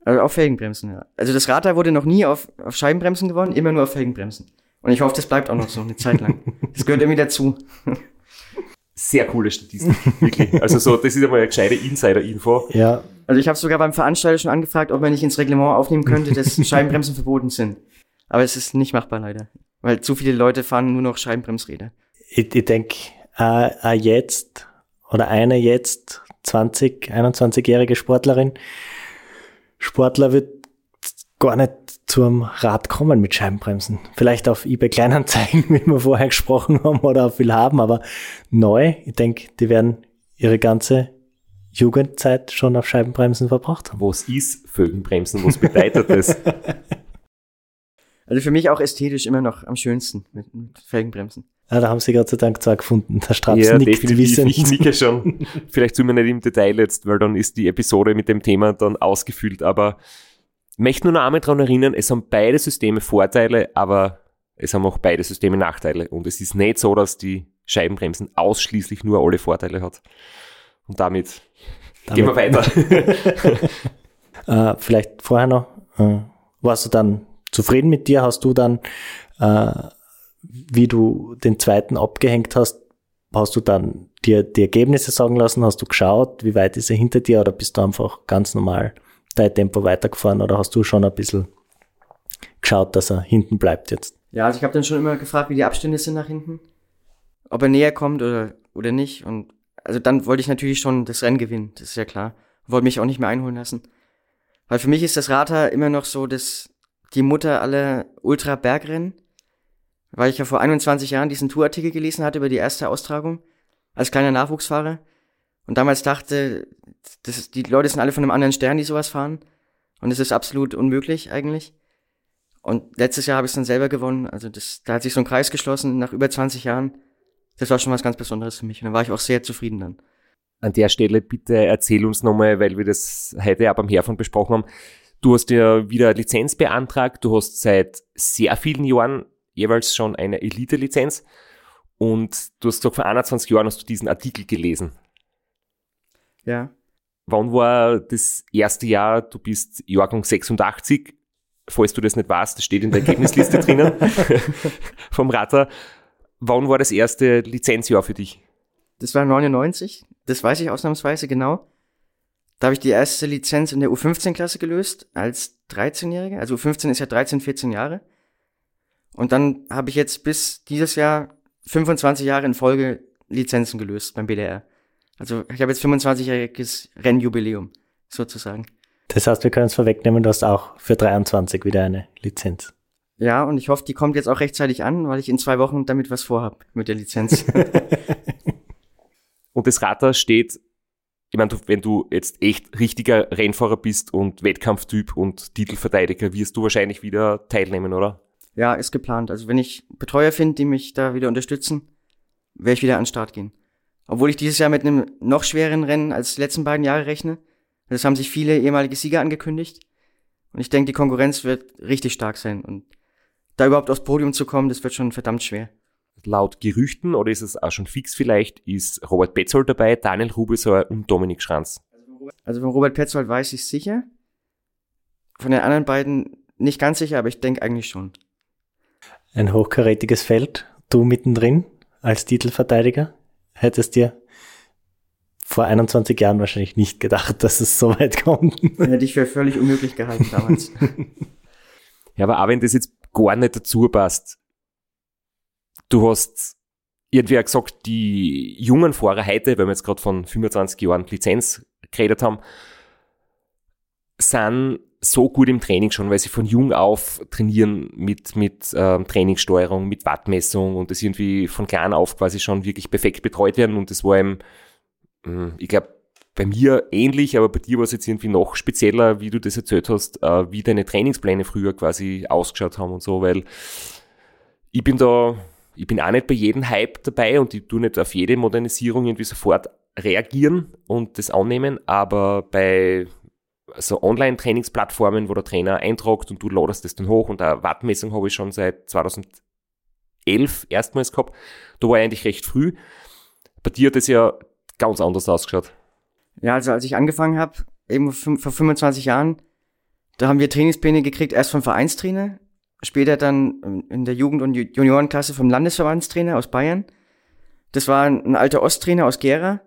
Also auf Felgenbremsen, ja. Also das Radteil wurde noch nie auf, auf Scheibenbremsen gewonnen, immer nur auf Felgenbremsen. Und ich hoffe, das bleibt auch noch so eine Zeit lang. Das gehört irgendwie dazu. Sehr coole Statistik, wirklich. Also so, das ist einmal eine gescheite Insider-Info. Ja, Also ich habe sogar beim Veranstalter schon angefragt, ob man nicht ins Reglement aufnehmen könnte, dass Scheibenbremsen verboten sind. Aber es ist nicht machbar leider. Weil zu viele Leute fahren nur noch Scheibenbremsräder. ich, ich denke, äh, jetzt oder eine jetzt 20, 21-jährige Sportlerin, Sportler wird gar nicht zum Rad kommen mit Scheibenbremsen. Vielleicht auf eBay Kleinanzeigen, wie wir vorher gesprochen haben, oder auf viel haben, aber neu, ich denke, die werden ihre ganze Jugendzeit schon auf Scheibenbremsen verbracht haben. Was ist Felgenbremsen? Was bedeutet das? Also für mich auch ästhetisch immer noch am schönsten mit, mit Felgenbremsen. Ja, da haben sie Gott sei Dank zwar gefunden. Der Straps ja, nickt wissend. Ich nicke schon. Vielleicht sind wir nicht im Detail jetzt, weil dann ist die Episode mit dem Thema dann ausgefüllt. Aber ich möchte nur noch einmal daran erinnern, es haben beide Systeme Vorteile, aber es haben auch beide Systeme Nachteile. Und es ist nicht so, dass die Scheibenbremsen ausschließlich nur alle Vorteile hat. Und damit, gehen wir weiter. Äh, vielleicht vorher noch, äh, warst du dann zufrieden mit dir? Hast du dann, äh, wie du den zweiten abgehängt hast, hast du dann dir die Ergebnisse sagen lassen? Hast du geschaut, wie weit ist er hinter dir oder bist du einfach ganz normal dein Tempo weitergefahren oder hast du schon ein bisschen geschaut, dass er hinten bleibt jetzt? Ja, also ich habe dann schon immer gefragt, wie die Abstände sind nach hinten. Ob er näher kommt oder, oder nicht. Und also dann wollte ich natürlich schon das Rennen gewinnen, das ist ja klar. Wollte mich auch nicht mehr einholen lassen. Weil für mich ist das Rata immer noch so das, die Mutter aller Ultra-Bergrennen. Weil ich ja vor 21 Jahren diesen Tourartikel gelesen hatte über die erste Austragung als kleiner Nachwuchsfahrer. Und damals dachte, das die Leute sind alle von einem anderen Stern, die sowas fahren. Und es ist absolut unmöglich eigentlich. Und letztes Jahr habe ich es dann selber gewonnen. Also das, da hat sich so ein Kreis geschlossen nach über 20 Jahren. Das war schon was ganz Besonderes für mich. Und da war ich auch sehr zufrieden dann. An der Stelle bitte erzähl uns nochmal, weil wir das heute ja beim Herfahren besprochen haben. Du hast ja wieder Lizenz beantragt. Du hast seit sehr vielen Jahren jeweils schon eine Elite-Lizenz. Und du hast gesagt, vor 21 Jahren hast du diesen Artikel gelesen. Ja. Wann war das erste Jahr? Du bist Jahrgang 86. Falls du das nicht weißt, das steht in der Ergebnisliste drinnen vom Ratter. Wann war das erste Lizenzjahr für dich? Das war 99. Das weiß ich ausnahmsweise genau. Da habe ich die erste Lizenz in der U15-Klasse gelöst als 13-Jähriger. Also U15 ist ja 13, 14 Jahre. Und dann habe ich jetzt bis dieses Jahr 25 Jahre in Folge Lizenzen gelöst beim BDR. Also ich habe jetzt 25-jähriges Rennjubiläum sozusagen. Das heißt, wir können es vorwegnehmen, du hast auch für 23 wieder eine Lizenz. Ja, und ich hoffe, die kommt jetzt auch rechtzeitig an, weil ich in zwei Wochen damit was vorhab mit der Lizenz. Und das Radar steht, ich meine, du, wenn du jetzt echt richtiger Rennfahrer bist und Wettkampftyp und Titelverteidiger, wirst du wahrscheinlich wieder teilnehmen, oder? Ja, ist geplant. Also wenn ich Betreuer finde, die mich da wieder unterstützen, werde ich wieder an den Start gehen. Obwohl ich dieses Jahr mit einem noch schwereren Rennen als die letzten beiden Jahre rechne. Das haben sich viele ehemalige Sieger angekündigt. Und ich denke, die Konkurrenz wird richtig stark sein. Und da überhaupt aufs Podium zu kommen, das wird schon verdammt schwer. Laut Gerüchten, oder ist es auch schon fix vielleicht, ist Robert Betzold dabei, Daniel Rubesauer und Dominik Schranz. Also von Robert Petzold weiß ich sicher. Von den anderen beiden nicht ganz sicher, aber ich denke eigentlich schon. Ein hochkarätiges Feld, du mittendrin als Titelverteidiger. Hättest dir vor 21 Jahren wahrscheinlich nicht gedacht, dass es so weit kommt. Hätte ich für völlig unmöglich gehalten damals. Ja, aber auch wenn das jetzt gar nicht dazu passt, du hast irgendwie auch gesagt, die jungen Fahrer heute, weil wir jetzt gerade von 25 Jahren Lizenz geredet haben, sind so gut im Training schon, weil sie von jung auf trainieren mit, mit ähm, Trainingssteuerung, mit Wattmessung und das irgendwie von klein auf quasi schon wirklich perfekt betreut werden. Und das war eben, mh, ich glaube, bei mir ähnlich, aber bei dir war es jetzt irgendwie noch spezieller, wie du das erzählt hast, äh, wie deine Trainingspläne früher quasi ausgeschaut haben und so, weil ich bin da, ich bin auch nicht bei jedem Hype dabei und ich tue nicht auf jede Modernisierung irgendwie sofort reagieren und das annehmen, aber bei so Online-Trainingsplattformen, wo der Trainer eintragt und du ladest das dann hoch und eine Wattmessung habe ich schon seit 2011 erstmals gehabt. Da war ich eigentlich recht früh. Bei dir hat es ja ganz anders ausgeschaut. Ja, also als ich angefangen habe, eben vor 25 Jahren, da haben wir Trainingspläne gekriegt, erst vom Vereinstrainer, später dann in der Jugend- und Juniorenklasse vom Landesverbandstrainer aus Bayern. Das war ein alter Osttrainer aus Gera.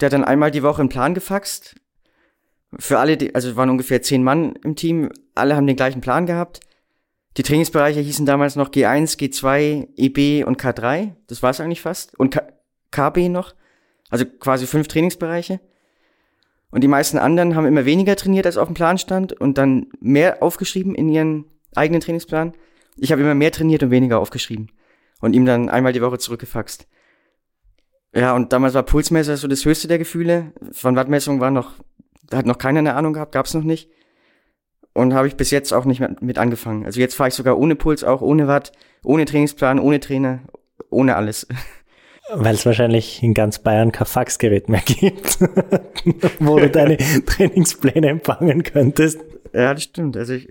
Der hat dann einmal die Woche einen Plan gefaxt. Für alle, die, also es waren ungefähr zehn Mann im Team, alle haben den gleichen Plan gehabt. Die Trainingsbereiche hießen damals noch G1, G2, EB und K3. Das war es eigentlich fast. Und K KB noch. Also quasi fünf Trainingsbereiche. Und die meisten anderen haben immer weniger trainiert, als auf dem Plan stand und dann mehr aufgeschrieben in ihren eigenen Trainingsplan. Ich habe immer mehr trainiert und weniger aufgeschrieben und ihm dann einmal die Woche zurückgefaxt. Ja, und damals war Pulsmesser so das höchste der Gefühle. Von Wattmessung war noch, da hat noch keiner eine Ahnung gehabt, gab's noch nicht. Und habe ich bis jetzt auch nicht mit angefangen. Also jetzt fahre ich sogar ohne Puls, auch ohne Watt, ohne Trainingsplan, ohne Trainer, ohne alles. Weil es wahrscheinlich in ganz Bayern kein Faxgerät mehr gibt, wo du deine Trainingspläne empfangen könntest. Ja, das stimmt. Also ich,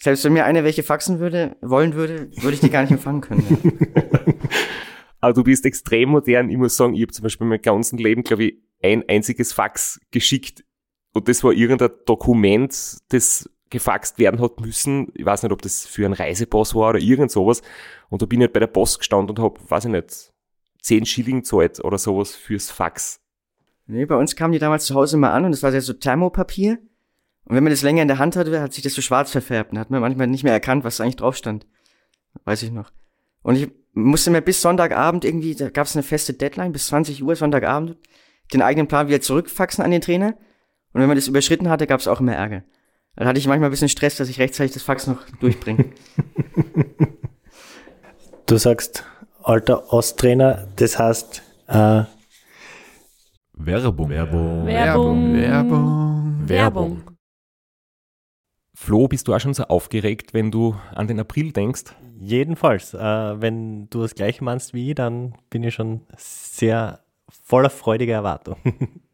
selbst wenn mir einer welche faxen würde, wollen würde, würde ich die gar nicht empfangen können. Ja. Aber du bist extrem modern. Ich muss sagen, ich habe zum Beispiel mein ganzen Leben, glaube ich, ein einziges Fax geschickt. Und das war irgendein Dokument, das gefaxt werden hat müssen. Ich weiß nicht, ob das für einen Reisepass war oder irgend sowas. Und da bin ich halt bei der Post gestanden und habe, weiß ich nicht, 10 Schilling zahlt oder sowas fürs Fax. Nee, bei uns kamen die damals zu Hause immer an und das war ja so Thermopapier. Und wenn man das länger in der Hand hatte, hat sich das so schwarz verfärbt und hat man manchmal nicht mehr erkannt, was eigentlich drauf stand. Weiß ich noch. Und ich musste mir bis Sonntagabend irgendwie, da gab es eine feste Deadline, bis 20 Uhr Sonntagabend, den eigenen Plan wieder zurückfaxen an den Trainer. Und wenn man das überschritten hatte, gab es auch immer Ärger. Dann hatte ich manchmal ein bisschen Stress, dass ich rechtzeitig das Fax noch durchbringe. du sagst, alter Osttrainer, das heißt äh, Werbung. Werbung. Werbung. Werbung. Werbung. Flo, bist du auch schon so aufgeregt, wenn du an den April denkst? Jedenfalls. Äh, wenn du das gleiche meinst wie ich, dann bin ich schon sehr voller freudiger Erwartung.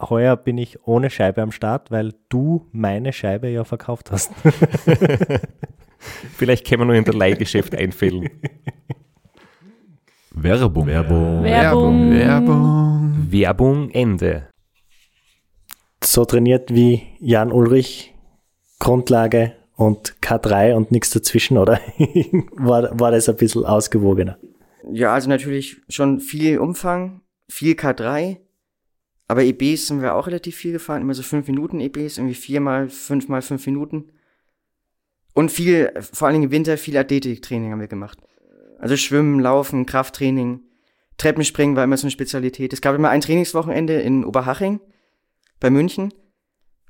heuer bin ich ohne Scheibe am Start, weil du meine Scheibe ja verkauft hast. Vielleicht können wir nur in der Leihgeschäft einfällen. Werbung. Werbung. Werbung. Werbung. Werbung Ende. So trainiert wie Jan Ulrich, Grundlage und K3 und nichts dazwischen, oder? war, war das ein bisschen ausgewogener? Ja, also natürlich schon viel Umfang, viel K3, aber EBs sind wir auch relativ viel gefahren, immer so fünf Minuten EBs, irgendwie viermal, fünfmal fünf Minuten. Und viel, vor allen Dingen im Winter, viel Athletiktraining haben wir gemacht. Also Schwimmen, Laufen, Krafttraining, Treppenspringen war immer so eine Spezialität. Es gab immer ein Trainingswochenende in Oberhaching bei München.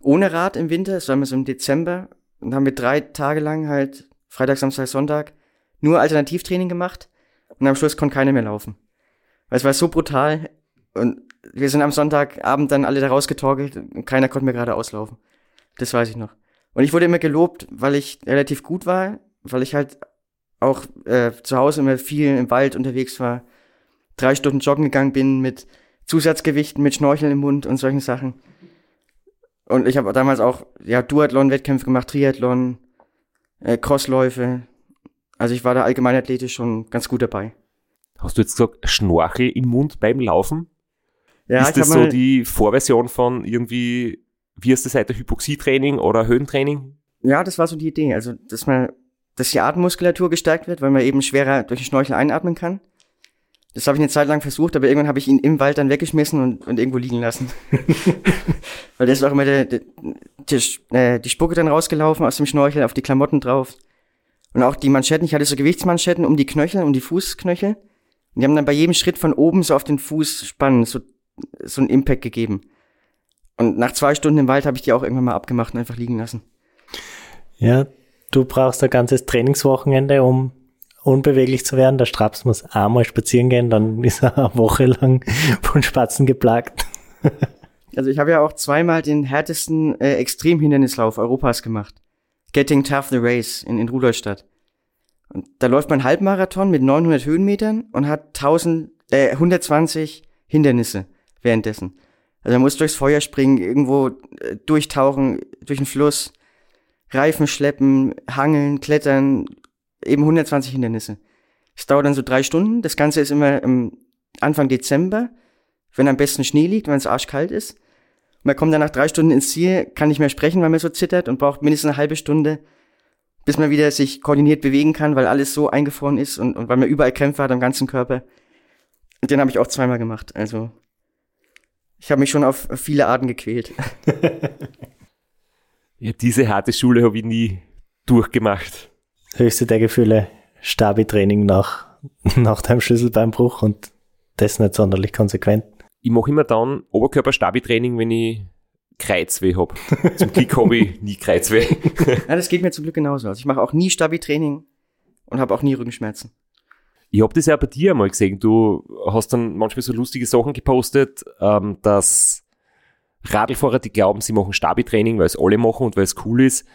Ohne Rad im Winter, das war immer so im Dezember. Und haben wir drei Tage lang halt, Freitag, Samstag, Sonntag, nur Alternativtraining gemacht. Und am Schluss konnte keiner mehr laufen. Weil es war so brutal. Und wir sind am Sonntagabend dann alle da rausgetorkelt und keiner konnte mehr gerade auslaufen. Das weiß ich noch. Und ich wurde immer gelobt, weil ich relativ gut war, weil ich halt auch äh, zu Hause immer viel im Wald unterwegs war, drei Stunden joggen gegangen bin mit Zusatzgewichten, mit Schnorcheln im Mund und solchen Sachen. Und ich habe damals auch ja Duathlon-Wettkämpfe gemacht, Triathlon, äh, Crossläufe. Also ich war da allgemein athletisch schon ganz gut dabei. Hast du jetzt gesagt, Schnorchel im Mund beim Laufen? Ja, ist das so die Vorversion von irgendwie, wie heißt das seit der Hypoxietraining oder Höhentraining? Ja, das war so die Idee. Also, dass man, dass die Atemmuskulatur gestärkt wird, weil man eben schwerer durch den Schnorchel einatmen kann. Das habe ich eine Zeit lang versucht, aber irgendwann habe ich ihn im Wald dann weggeschmissen und, und irgendwo liegen lassen. weil da ist auch immer der, der, die, äh, die Spucke dann rausgelaufen aus dem Schnorchel auf die Klamotten drauf. Und auch die Manschetten, ich hatte so Gewichtsmanschetten um die Knöchel, um die Fußknöchel. Und die haben dann bei jedem Schritt von oben so auf den Fuß spannen, so, so einen Impact gegeben. Und nach zwei Stunden im Wald habe ich die auch irgendwann mal abgemacht und einfach liegen lassen. Ja, du brauchst ein ganzes Trainingswochenende, um unbeweglich zu werden. Der Straps muss einmal spazieren gehen, dann ist er eine Woche lang von Spatzen geplagt. Also ich habe ja auch zweimal den härtesten äh, Extremhindernislauf Europas gemacht. Getting Tough the Race in, in Rudolstadt. Und da läuft man Halbmarathon mit 900 Höhenmetern und hat 1000, äh, 120 Hindernisse währenddessen. Also man muss durchs Feuer springen, irgendwo äh, durchtauchen, durch den Fluss, Reifen schleppen, hangeln, klettern, eben 120 Hindernisse. Es dauert dann so drei Stunden. Das Ganze ist immer im Anfang Dezember, wenn am besten Schnee liegt, wenn es arschkalt ist. Man kommt dann nach drei Stunden ins Ziel, kann nicht mehr sprechen, weil man so zittert und braucht mindestens eine halbe Stunde, bis man wieder sich koordiniert bewegen kann, weil alles so eingefroren ist und, und weil man überall Krämpfe hat am ganzen Körper. Und den habe ich auch zweimal gemacht. Also ich habe mich schon auf viele Arten gequält. ja, diese harte Schule habe ich nie durchgemacht. Höchste der Gefühle, Stabi-Training nach, nach deinem Schlüsselbeinbruch und das nicht sonderlich konsequent. Ich mache immer dann Oberkörper-Stabi-Training, wenn ich Kreuzweh habe. Zum Glück habe ich nie Kreuzweh. ja, das geht mir zum Glück genauso. Also ich mache auch nie Stabi-Training und habe auch nie Rückenschmerzen. Ich habe das ja bei dir einmal gesehen. Du hast dann manchmal so lustige Sachen gepostet, ähm, dass Radlfahrer, die glauben, sie machen Stabi-Training, weil es alle machen und weil es cool ist.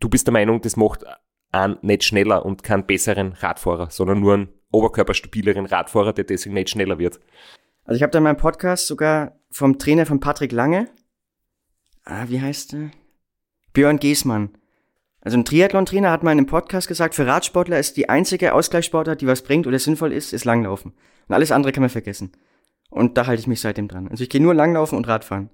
Du bist der Meinung, das macht einen nicht schneller und keinen besseren Radfahrer, sondern nur einen oberkörperstabileren Radfahrer, der deswegen nicht schneller wird. Also ich habe da in meinem Podcast sogar vom Trainer von Patrick Lange, ah, wie heißt der? Björn Giesmann. Also ein Triathlon-Trainer hat mal in einem Podcast gesagt, für Radsportler ist die einzige Ausgleichssportart, die was bringt oder sinnvoll ist, ist Langlaufen. Und alles andere kann man vergessen. Und da halte ich mich seitdem dran. Also ich gehe nur Langlaufen und Radfahren.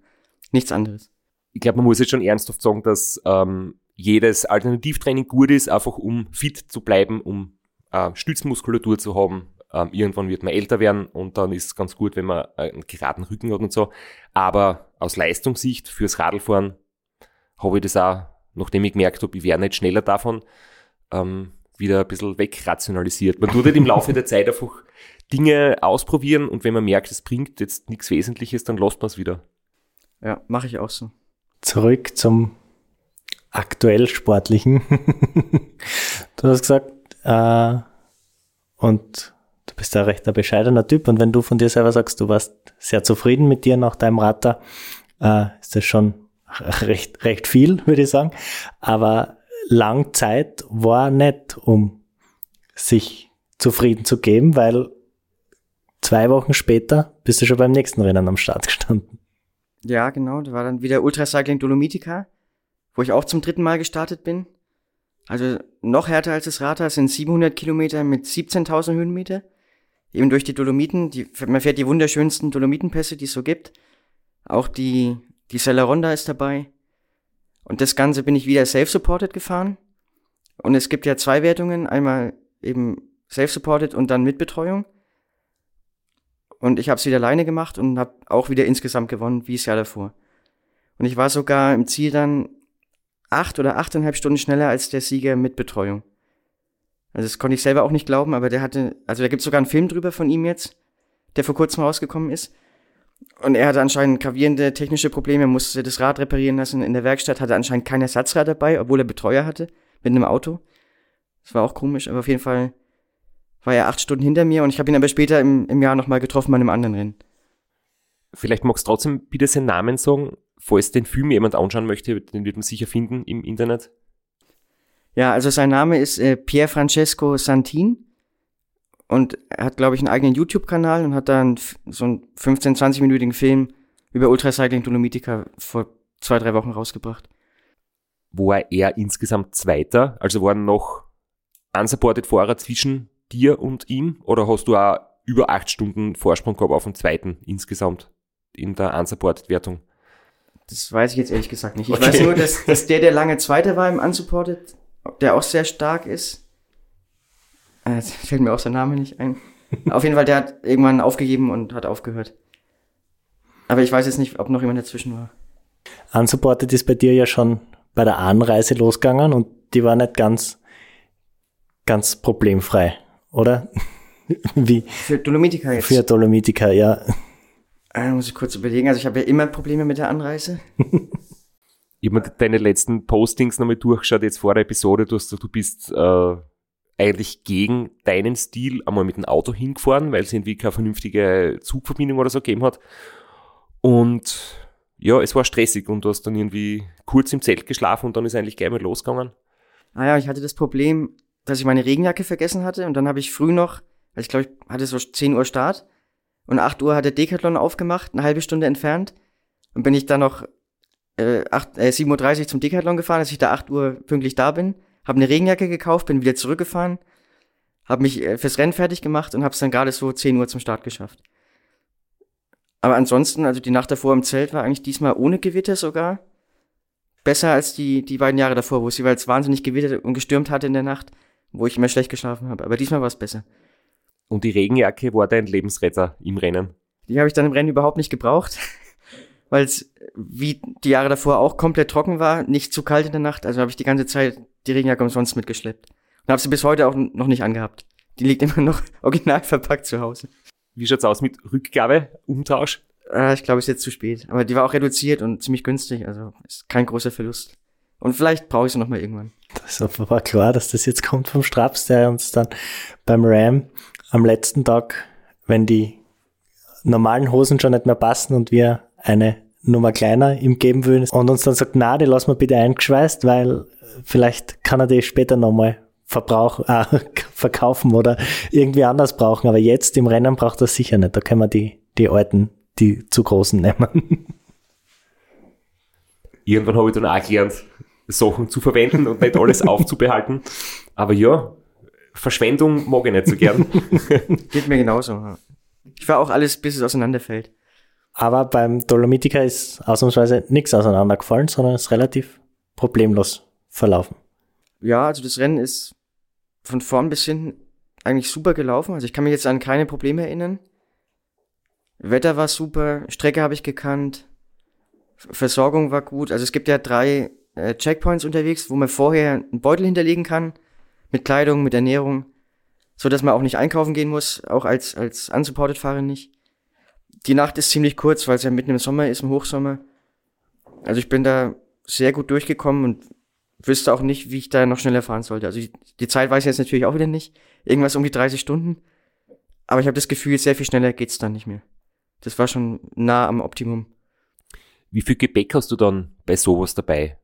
Nichts anderes. Ich glaube, man muss jetzt schon ernsthaft sagen, dass ähm, jedes Alternativtraining gut ist, einfach um fit zu bleiben, um äh, Stützmuskulatur zu haben. Ähm, irgendwann wird man älter werden und dann ist es ganz gut, wenn man einen geraden Rücken hat und so. Aber aus Leistungssicht fürs Radlfahren habe ich das auch nachdem ich gemerkt habe, ich wäre nicht schneller davon, ähm, wieder ein bisschen wegrationalisiert. Man tut halt im Laufe der Zeit einfach Dinge ausprobieren und wenn man merkt, es bringt jetzt nichts Wesentliches, dann lässt man es wieder. Ja, mache ich auch so. Zurück zum aktuell Sportlichen. du hast gesagt, äh, und du bist ein recht ein bescheidener Typ und wenn du von dir selber sagst, du warst sehr zufrieden mit dir nach deinem Ratter, äh, ist das schon recht, recht viel, würde ich sagen. Aber lang Zeit war nicht, um sich zufrieden zu geben, weil zwei Wochen später bist du schon beim nächsten Rennen am Start gestanden. Ja, genau. Da war dann wieder Ultracycling Dolomitica, wo ich auch zum dritten Mal gestartet bin. Also noch härter als das Rata sind 700 Kilometer mit 17.000 Höhenmeter. Eben durch die Dolomiten. Die, man fährt die wunderschönsten Dolomitenpässe, die es so gibt. Auch die die Celeronda ist dabei. Und das Ganze bin ich wieder self-supported gefahren. Und es gibt ja zwei Wertungen. Einmal eben self-supported und dann mit Betreuung. Und ich habe es wieder alleine gemacht und habe auch wieder insgesamt gewonnen, wie es ja davor. Und ich war sogar im Ziel dann acht oder achteinhalb Stunden schneller als der Sieger mit Betreuung. Also das konnte ich selber auch nicht glauben, aber der hatte, also da gibt es sogar einen Film drüber von ihm jetzt, der vor kurzem rausgekommen ist. Und er hatte anscheinend gravierende technische Probleme, musste das Rad reparieren lassen. In der Werkstatt hatte anscheinend kein Ersatzrad dabei, obwohl er Betreuer hatte, mit einem Auto. Das war auch komisch, aber auf jeden Fall war er acht Stunden hinter mir und ich habe ihn aber später im, im Jahr nochmal getroffen bei einem anderen Rennen. Vielleicht magst du trotzdem bitte seinen Namen sagen, falls den Film jemand anschauen möchte, den wird man sicher finden im Internet. Ja, also sein Name ist äh, Pier Francesco Santin und er hat, glaube ich, einen eigenen YouTube-Kanal und hat dann so einen 15-, 20-minütigen Film über Ultracycling Dolomitica vor zwei, drei Wochen rausgebracht. War er insgesamt Zweiter? Also waren noch unsupported Fahrer zwischen dir und ihm? Oder hast du auch über acht Stunden Vorsprung gehabt auf den Zweiten insgesamt in der unsupported Wertung? Das weiß ich jetzt ehrlich gesagt nicht. Ich okay. weiß nur, dass, dass der, der lange Zweiter war im unsupported, der auch sehr stark ist. Äh, jetzt fällt mir auch sein Name nicht ein. Auf jeden Fall, der hat irgendwann aufgegeben und hat aufgehört. Aber ich weiß jetzt nicht, ob noch jemand dazwischen war. Unsupported ist bei dir ja schon bei der Anreise losgegangen und die war nicht ganz, ganz problemfrei, oder? Wie? Für Dolomitica jetzt. Für Dolomitica, ja. Da muss ich kurz überlegen. Also ich habe ja immer Probleme mit der Anreise. ich habe mir deine letzten Postings nochmal durchgeschaut, jetzt vor der Episode. Du, hast, du bist äh, eigentlich gegen deinen Stil einmal mit dem Auto hingefahren, weil es irgendwie keine vernünftige Zugverbindung oder so gegeben hat. Und ja, es war stressig und du hast dann irgendwie kurz im Zelt geschlafen und dann ist eigentlich gleich mal losgegangen. Ah ja, ich hatte das Problem, dass ich meine Regenjacke vergessen hatte und dann habe ich früh noch, also ich glaube, ich hatte so 10 Uhr Start und 8 Uhr hat der Decathlon aufgemacht, eine halbe Stunde entfernt und bin ich dann noch äh, 8, äh, 7.30 Uhr zum Decathlon gefahren, dass ich da 8 Uhr pünktlich da bin, habe eine Regenjacke gekauft, bin wieder zurückgefahren, habe mich äh, fürs Rennen fertig gemacht und habe es dann gerade so 10 Uhr zum Start geschafft. Aber ansonsten, also die Nacht davor im Zelt war eigentlich diesmal ohne Gewitter sogar. Besser als die, die beiden Jahre davor, wo es jeweils wahnsinnig gewittert und gestürmt hatte in der Nacht, wo ich immer schlecht geschlafen habe. Aber diesmal war es besser. Und die Regenjacke war dein Lebensretter im Rennen? Die habe ich dann im Rennen überhaupt nicht gebraucht, weil es wie die Jahre davor auch komplett trocken war, nicht zu kalt in der Nacht. Also habe ich die ganze Zeit die Regenjacke umsonst mitgeschleppt. Und habe sie bis heute auch noch nicht angehabt. Die liegt immer noch original verpackt zu Hause. Wie schaut's aus mit Rückgabe, Umtausch? Äh, ich glaube, es ist jetzt zu spät. Aber die war auch reduziert und ziemlich günstig, also ist kein großer Verlust. Und vielleicht brauche ich sie nochmal irgendwann. Das war klar, dass das jetzt kommt vom Straps, der uns dann beim Ram am letzten Tag, wenn die normalen Hosen schon nicht mehr passen und wir eine Nummer kleiner ihm geben würden und uns dann sagt, na, die lassen wir bitte eingeschweißt, weil vielleicht kann er die später nochmal Verbrauch, äh, verkaufen oder irgendwie anders brauchen. Aber jetzt im Rennen braucht er sicher nicht. Da können wir die, die alten, die zu großen nehmen. Irgendwann habe ich dann auch gelernt, Sachen zu verwenden und nicht alles aufzubehalten. Aber ja, Verschwendung mag ich nicht so gern. Geht mir genauso. Ich fahre auch alles, bis es auseinanderfällt. Aber beim Dolomitica ist ausnahmsweise nichts auseinandergefallen, sondern ist relativ problemlos verlaufen. Ja, also das Rennen ist von vorn bis hinten eigentlich super gelaufen. Also ich kann mich jetzt an keine Probleme erinnern. Wetter war super, Strecke habe ich gekannt, Versorgung war gut. Also es gibt ja drei äh, Checkpoints unterwegs, wo man vorher einen Beutel hinterlegen kann, mit Kleidung, mit Ernährung, so dass man auch nicht einkaufen gehen muss, auch als, als unsupported Fahrer nicht. Die Nacht ist ziemlich kurz, weil es ja mitten im Sommer ist, im Hochsommer. Also ich bin da sehr gut durchgekommen und wüsste auch nicht, wie ich da noch schneller fahren sollte. Also die, die Zeit weiß ich jetzt natürlich auch wieder nicht. Irgendwas um die 30 Stunden. Aber ich habe das Gefühl, sehr viel schneller geht's dann nicht mehr. Das war schon nah am Optimum. Wie viel Gepäck hast du dann bei sowas dabei?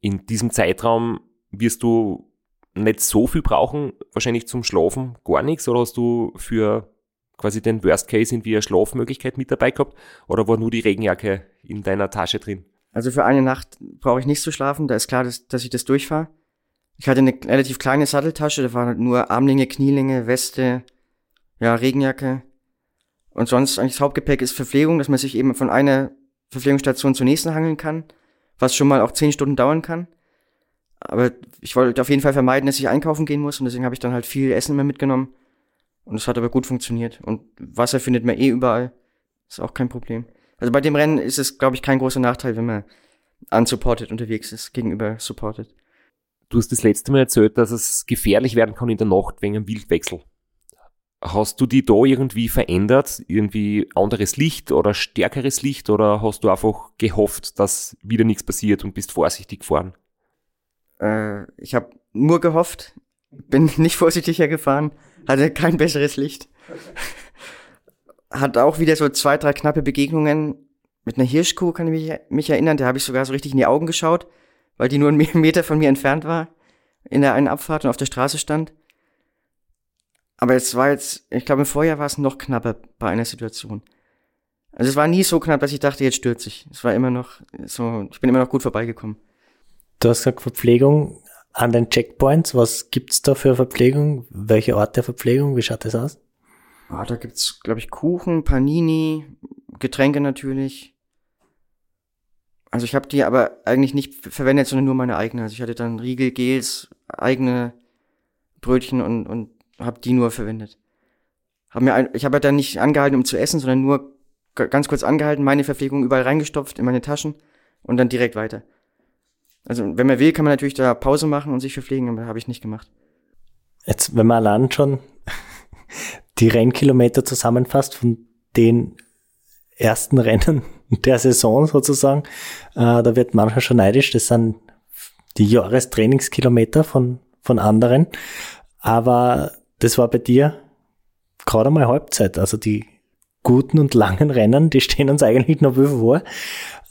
In diesem Zeitraum wirst du nicht so viel brauchen, wahrscheinlich zum Schlafen gar nichts, oder hast du für quasi den Worst Case irgendwie eine Schlafmöglichkeit mit dabei gehabt, oder war nur die Regenjacke in deiner Tasche drin? Also für eine Nacht brauche ich nicht zu schlafen, da ist klar, dass, dass ich das durchfahre. Ich hatte eine relativ kleine Satteltasche, da war nur Armlinge, Knielinge, Weste, ja, Regenjacke. Und sonst eigentlich das Hauptgepäck ist Verpflegung, dass man sich eben von einer Verpflegungsstation zur nächsten hangeln kann, was schon mal auch zehn Stunden dauern kann. Aber ich wollte auf jeden Fall vermeiden, dass ich einkaufen gehen muss und deswegen habe ich dann halt viel Essen mehr mitgenommen. Und es hat aber gut funktioniert. Und Wasser findet man eh überall. Ist auch kein Problem. Also bei dem Rennen ist es, glaube ich, kein großer Nachteil, wenn man unsupported unterwegs ist, gegenüber supported. Du hast das letzte Mal erzählt, dass es gefährlich werden kann in der Nacht wegen einem Wildwechsel. Hast du die da irgendwie verändert? Irgendwie anderes Licht oder stärkeres Licht oder hast du einfach gehofft, dass wieder nichts passiert und bist vorsichtig gefahren? Äh, ich habe nur gehofft, bin nicht vorsichtiger gefahren, hatte kein besseres Licht. Hat auch wieder so zwei, drei knappe Begegnungen mit einer Hirschkuh, kann ich mich, mich erinnern. Da habe ich sogar so richtig in die Augen geschaut, weil die nur einen Meter von mir entfernt war, in der einen Abfahrt und auf der Straße stand. Aber es war jetzt, ich glaube, im Vorjahr war es noch knapper bei einer Situation. Also es war nie so knapp, dass ich dachte, jetzt stürzt ich. Es war immer noch so, ich bin immer noch gut vorbeigekommen. Du hast gesagt, Verpflegung an den Checkpoints. Was gibt's da für Verpflegung? Welche Art der Verpflegung? Wie schaut das aus? Ah, da gibt's, glaube ich, Kuchen, Panini, Getränke natürlich. Also ich habe die aber eigentlich nicht verwendet, sondern nur meine eigene. Also ich hatte dann Riegel, Gels, eigene Brötchen und, und habe die nur verwendet. Hab mir ich habe halt dann nicht angehalten, um zu essen, sondern nur ganz kurz angehalten, meine Verpflegung überall reingestopft in meine Taschen und dann direkt weiter. Also wenn man will, kann man natürlich da Pause machen und sich verpflegen, aber habe ich nicht gemacht. Jetzt, wenn man allein schon die Rennkilometer zusammenfasst von den ersten Rennen der Saison sozusagen, äh, da wird manchmal schon neidisch. Das sind die Jahrestrainingskilometer von, von anderen. Aber das war bei dir gerade mal Halbzeit. Also die guten und langen Rennen, die stehen uns eigentlich noch bevor.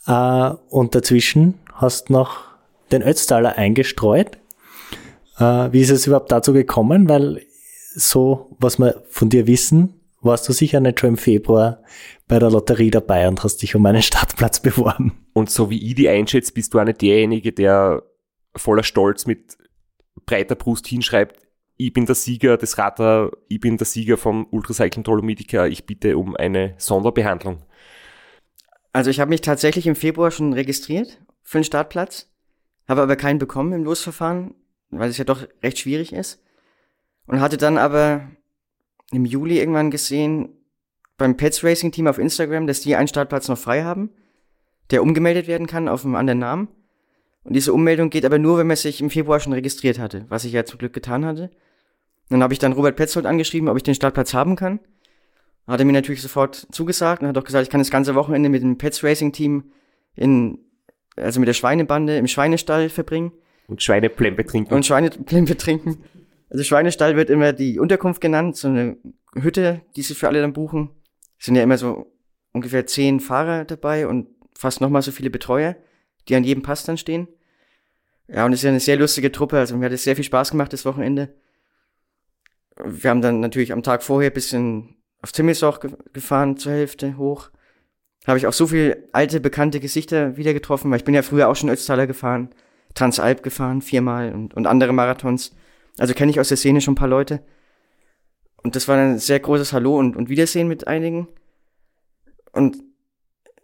Äh, und dazwischen hast noch den Ötztaler eingestreut. Äh, wie ist es überhaupt dazu gekommen? Weil so, was wir von dir wissen, warst du sicher nicht schon im Februar bei der Lotterie dabei und hast dich um einen Startplatz beworben. Und so wie ich die einschätze, bist du auch nicht derjenige, der voller Stolz mit breiter Brust hinschreibt, ich bin der Sieger des Radar, ich bin der Sieger vom Ultracycling Dolomitica, ich bitte um eine Sonderbehandlung. Also ich habe mich tatsächlich im Februar schon registriert für den Startplatz, habe aber keinen bekommen im Losverfahren, weil es ja doch recht schwierig ist. Und hatte dann aber im Juli irgendwann gesehen beim Pets Racing Team auf Instagram, dass die einen Startplatz noch frei haben, der umgemeldet werden kann auf einen anderen Namen. Und diese Ummeldung geht aber nur, wenn man sich im Februar schon registriert hatte, was ich ja zum Glück getan hatte. Dann habe ich dann Robert Petzold angeschrieben, ob ich den Startplatz haben kann. Hat er mir natürlich sofort zugesagt und hat auch gesagt, ich kann das ganze Wochenende mit dem Pets Racing Team in, also mit der Schweinebande im Schweinestall verbringen. Und Schweineplempe trinken. Und Schweineplempe trinken. Also Schweinestall wird immer die Unterkunft genannt, so eine Hütte, die sie für alle dann buchen. Es sind ja immer so ungefähr zehn Fahrer dabei und fast nochmal so viele Betreuer, die an jedem Pass dann stehen. Ja, und es ist ja eine sehr lustige Truppe, also mir hat es sehr viel Spaß gemacht das Wochenende wir haben dann natürlich am Tag vorher bisschen auf ge gefahren, zur Hälfte hoch. Habe ich auch so viel alte, bekannte Gesichter wieder getroffen, weil ich bin ja früher auch schon Ötztaler gefahren, Transalp gefahren, viermal und, und andere Marathons. Also kenne ich aus der Szene schon ein paar Leute. Und das war ein sehr großes Hallo und, und Wiedersehen mit einigen. Und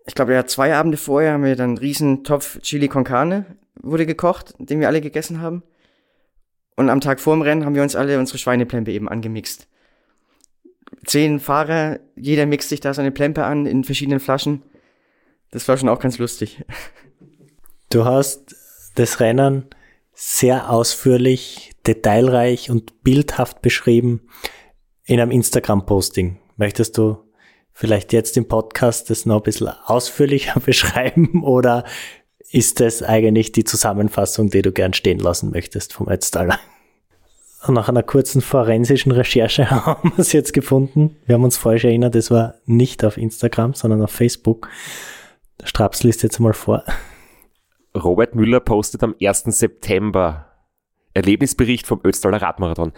ich glaube, ja, zwei Abende vorher haben wir dann einen riesen Topf Chili con Carne wurde gekocht, den wir alle gegessen haben. Und am Tag vor dem Rennen haben wir uns alle unsere Schweineplempe eben angemixt. Zehn Fahrer, jeder mixt sich da seine Plempe an in verschiedenen Flaschen. Das war schon auch ganz lustig. Du hast das Rennen sehr ausführlich, detailreich und bildhaft beschrieben in einem Instagram-Posting. Möchtest du vielleicht jetzt im Podcast das noch ein bisschen ausführlicher beschreiben oder ist das eigentlich die Zusammenfassung, die du gern stehen lassen möchtest vom Ötztaler? Nach einer kurzen forensischen Recherche haben wir es jetzt gefunden. Wir haben uns falsch erinnert, es war nicht auf Instagram, sondern auf Facebook. Straps liest jetzt mal vor. Robert Müller postet am 1. September Erlebnisbericht vom Ötztaler Radmarathon.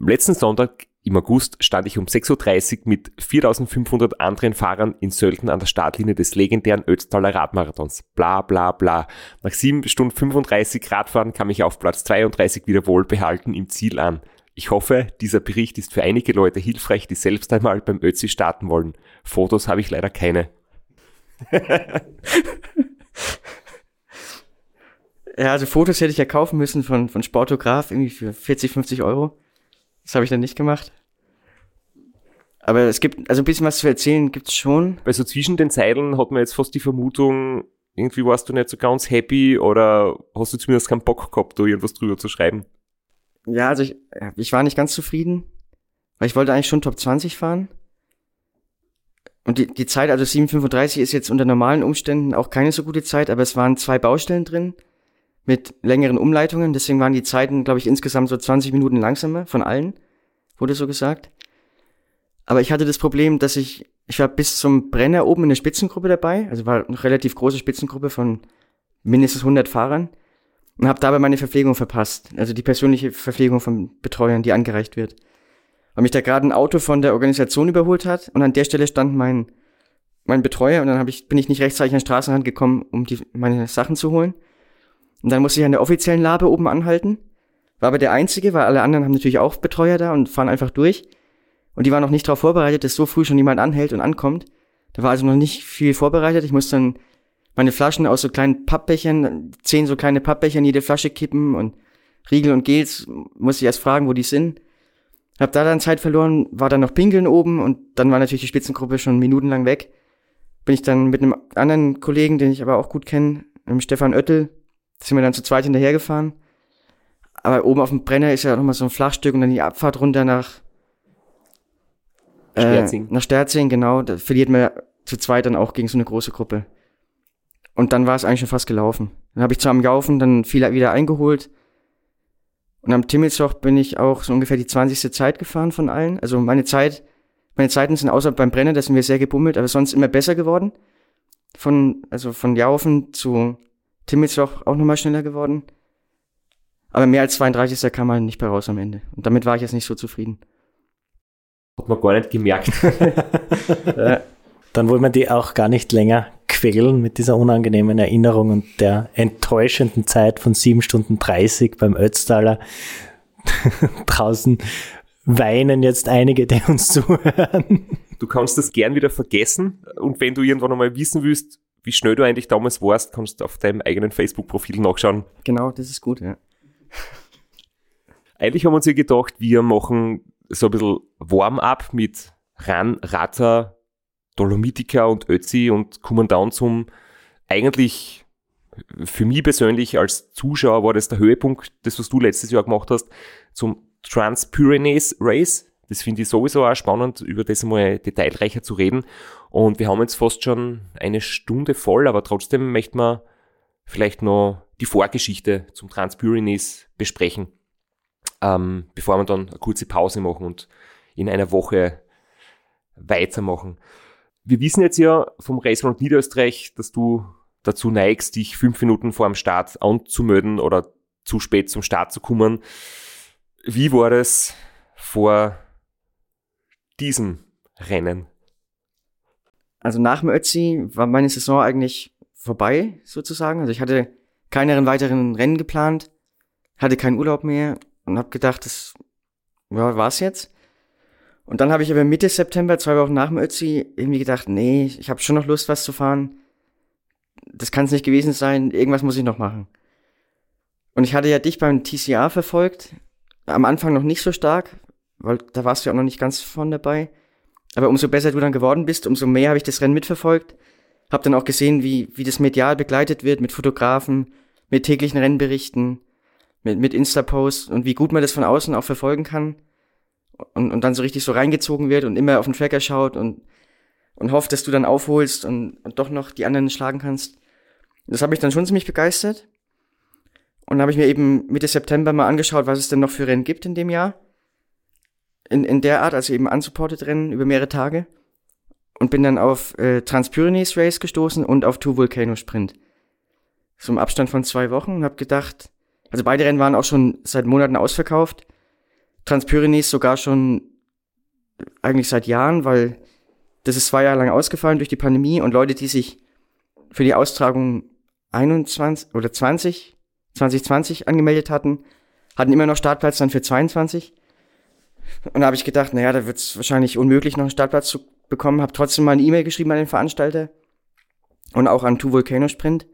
Am letzten Sonntag im August stand ich um 6.30 Uhr mit 4500 anderen Fahrern in Sölden an der Startlinie des legendären Ötztaler Radmarathons. Bla bla bla. Nach 7 Stunden 35 Radfahren kam ich auf Platz 32 wieder wohlbehalten im Ziel an. Ich hoffe, dieser Bericht ist für einige Leute hilfreich, die selbst einmal beim Ötzi starten wollen. Fotos habe ich leider keine. ja, also Fotos hätte ich ja kaufen müssen von, von Sportograf, irgendwie für 40, 50 Euro. Das habe ich dann nicht gemacht. Aber es gibt, also ein bisschen was zu erzählen gibt's schon. Weil so zwischen den Zeilen hat man jetzt fast die Vermutung, irgendwie warst du nicht so ganz happy oder hast du zumindest keinen Bock gehabt, da irgendwas drüber zu schreiben? Ja, also ich, ich war nicht ganz zufrieden, weil ich wollte eigentlich schon Top 20 fahren. Und die, die Zeit, also 7,35 ist jetzt unter normalen Umständen auch keine so gute Zeit, aber es waren zwei Baustellen drin mit längeren Umleitungen, deswegen waren die Zeiten, glaube ich, insgesamt so 20 Minuten langsamer von allen, wurde so gesagt. Aber ich hatte das Problem, dass ich, ich war bis zum Brenner oben in der Spitzengruppe dabei, also war eine relativ große Spitzengruppe von mindestens 100 Fahrern und habe dabei meine Verpflegung verpasst, also die persönliche Verpflegung von Betreuern, die angereicht wird weil mich da gerade ein Auto von der Organisation überholt hat und an der Stelle stand mein, mein Betreuer und dann hab ich, bin ich nicht rechtzeitig an den Straßenrand gekommen, um die, meine Sachen zu holen. Und dann musste ich an der offiziellen Labe oben anhalten. War aber der Einzige, weil alle anderen haben natürlich auch Betreuer da und fahren einfach durch. Und die waren noch nicht darauf vorbereitet, dass so früh schon jemand anhält und ankommt. Da war also noch nicht viel vorbereitet. Ich musste dann meine Flaschen aus so kleinen Pappbechern, zehn so kleine Pappbecher in jede Flasche kippen und Riegel und Gels, musste ich erst fragen, wo die sind. Hab da dann Zeit verloren, war dann noch pinkeln oben und dann war natürlich die Spitzengruppe schon minutenlang weg. Bin ich dann mit einem anderen Kollegen, den ich aber auch gut kenne, dem Stefan Oettel, sind wir dann zu zweit hinterhergefahren. Aber oben auf dem Brenner ist ja nochmal so ein Flachstück und dann die Abfahrt runter nach äh, Sterzing. nach Sterzing, genau. Da verliert man zu zweit dann auch gegen so eine große Gruppe. Und dann war es eigentlich schon fast gelaufen. Dann habe ich zwar am Jaufen dann viel wieder eingeholt, und am Timmelsloch bin ich auch so ungefähr die 20. Zeit gefahren von allen. Also meine Zeit, meine Zeiten sind außer beim Brenner, da sind wir sehr gebummelt, aber sonst immer besser geworden. Von, also von Jaufen zu Timmelsloch auch nochmal schneller geworden. Aber mehr als 32. kam man nicht bei raus am Ende. Und damit war ich jetzt nicht so zufrieden. Hat man gar nicht gemerkt. Dann wollen wir die auch gar nicht länger quälen mit dieser unangenehmen Erinnerung und der enttäuschenden Zeit von 7 Stunden 30 beim Ötztaler. Draußen weinen jetzt einige, die uns zuhören. Du kannst das gern wieder vergessen und wenn du irgendwann einmal wissen willst, wie schnell du eigentlich damals warst, kannst du auf deinem eigenen Facebook-Profil nachschauen. Genau, das ist gut, ja. Eigentlich haben wir uns ja gedacht, wir machen so ein bisschen Warm-up mit Ran, Ratter, Dolomitica und Ötzi und kommen dann zum eigentlich für mich persönlich als Zuschauer war das der Höhepunkt, das was du letztes Jahr gemacht hast, zum Trans-Pyrenees Race. Das finde ich sowieso auch spannend, über das einmal detailreicher zu reden. Und wir haben jetzt fast schon eine Stunde voll, aber trotzdem möchten wir vielleicht noch die Vorgeschichte zum Trans-Pyrenees besprechen, ähm, bevor wir dann eine kurze Pause machen und in einer Woche weitermachen. Wir wissen jetzt ja vom Race Round Niederösterreich, dass du dazu neigst, dich fünf Minuten vor dem Start anzumelden oder zu spät zum Start zu kommen. Wie war das vor diesem Rennen? Also nach dem Ötzi war meine Saison eigentlich vorbei, sozusagen. Also ich hatte keine weiteren Rennen geplant, hatte keinen Urlaub mehr und habe gedacht, das ja, war's jetzt. Und dann habe ich aber Mitte September, zwei Wochen nach dem Ötzi, irgendwie gedacht, nee, ich habe schon noch Lust, was zu fahren. Das kann es nicht gewesen sein, irgendwas muss ich noch machen. Und ich hatte ja dich beim TCA verfolgt, am Anfang noch nicht so stark, weil da warst du ja auch noch nicht ganz vorne dabei. Aber umso besser du dann geworden bist, umso mehr habe ich das Rennen mitverfolgt. Hab dann auch gesehen, wie, wie das medial begleitet wird mit Fotografen, mit täglichen Rennberichten, mit, mit Insta-Posts und wie gut man das von außen auch verfolgen kann und, und dann so richtig so reingezogen wird und immer auf den Tracker schaut und, und hofft, dass du dann aufholst und, und doch noch die anderen schlagen kannst. Das habe ich dann schon ziemlich begeistert. Und habe ich mir eben Mitte September mal angeschaut, was es denn noch für Rennen gibt in dem Jahr. In, in der Art, also eben unsupported Rennen über mehrere Tage. Und bin dann auf äh, Transpyrenees Race gestoßen und auf Two Volcano Sprint. So im Abstand von zwei Wochen und habe gedacht, also beide Rennen waren auch schon seit Monaten ausverkauft. Transpyrenees sogar schon eigentlich seit Jahren, weil das ist zwei Jahre lang ausgefallen durch die Pandemie und Leute, die sich für die Austragung 21 oder 20, 2020 angemeldet hatten, hatten immer noch Startplatz dann für 22. Und da habe ich gedacht, naja, da wird es wahrscheinlich unmöglich, noch einen Startplatz zu bekommen. Habe trotzdem mal eine E-Mail geschrieben an den Veranstalter und auch an Two Volcano Sprint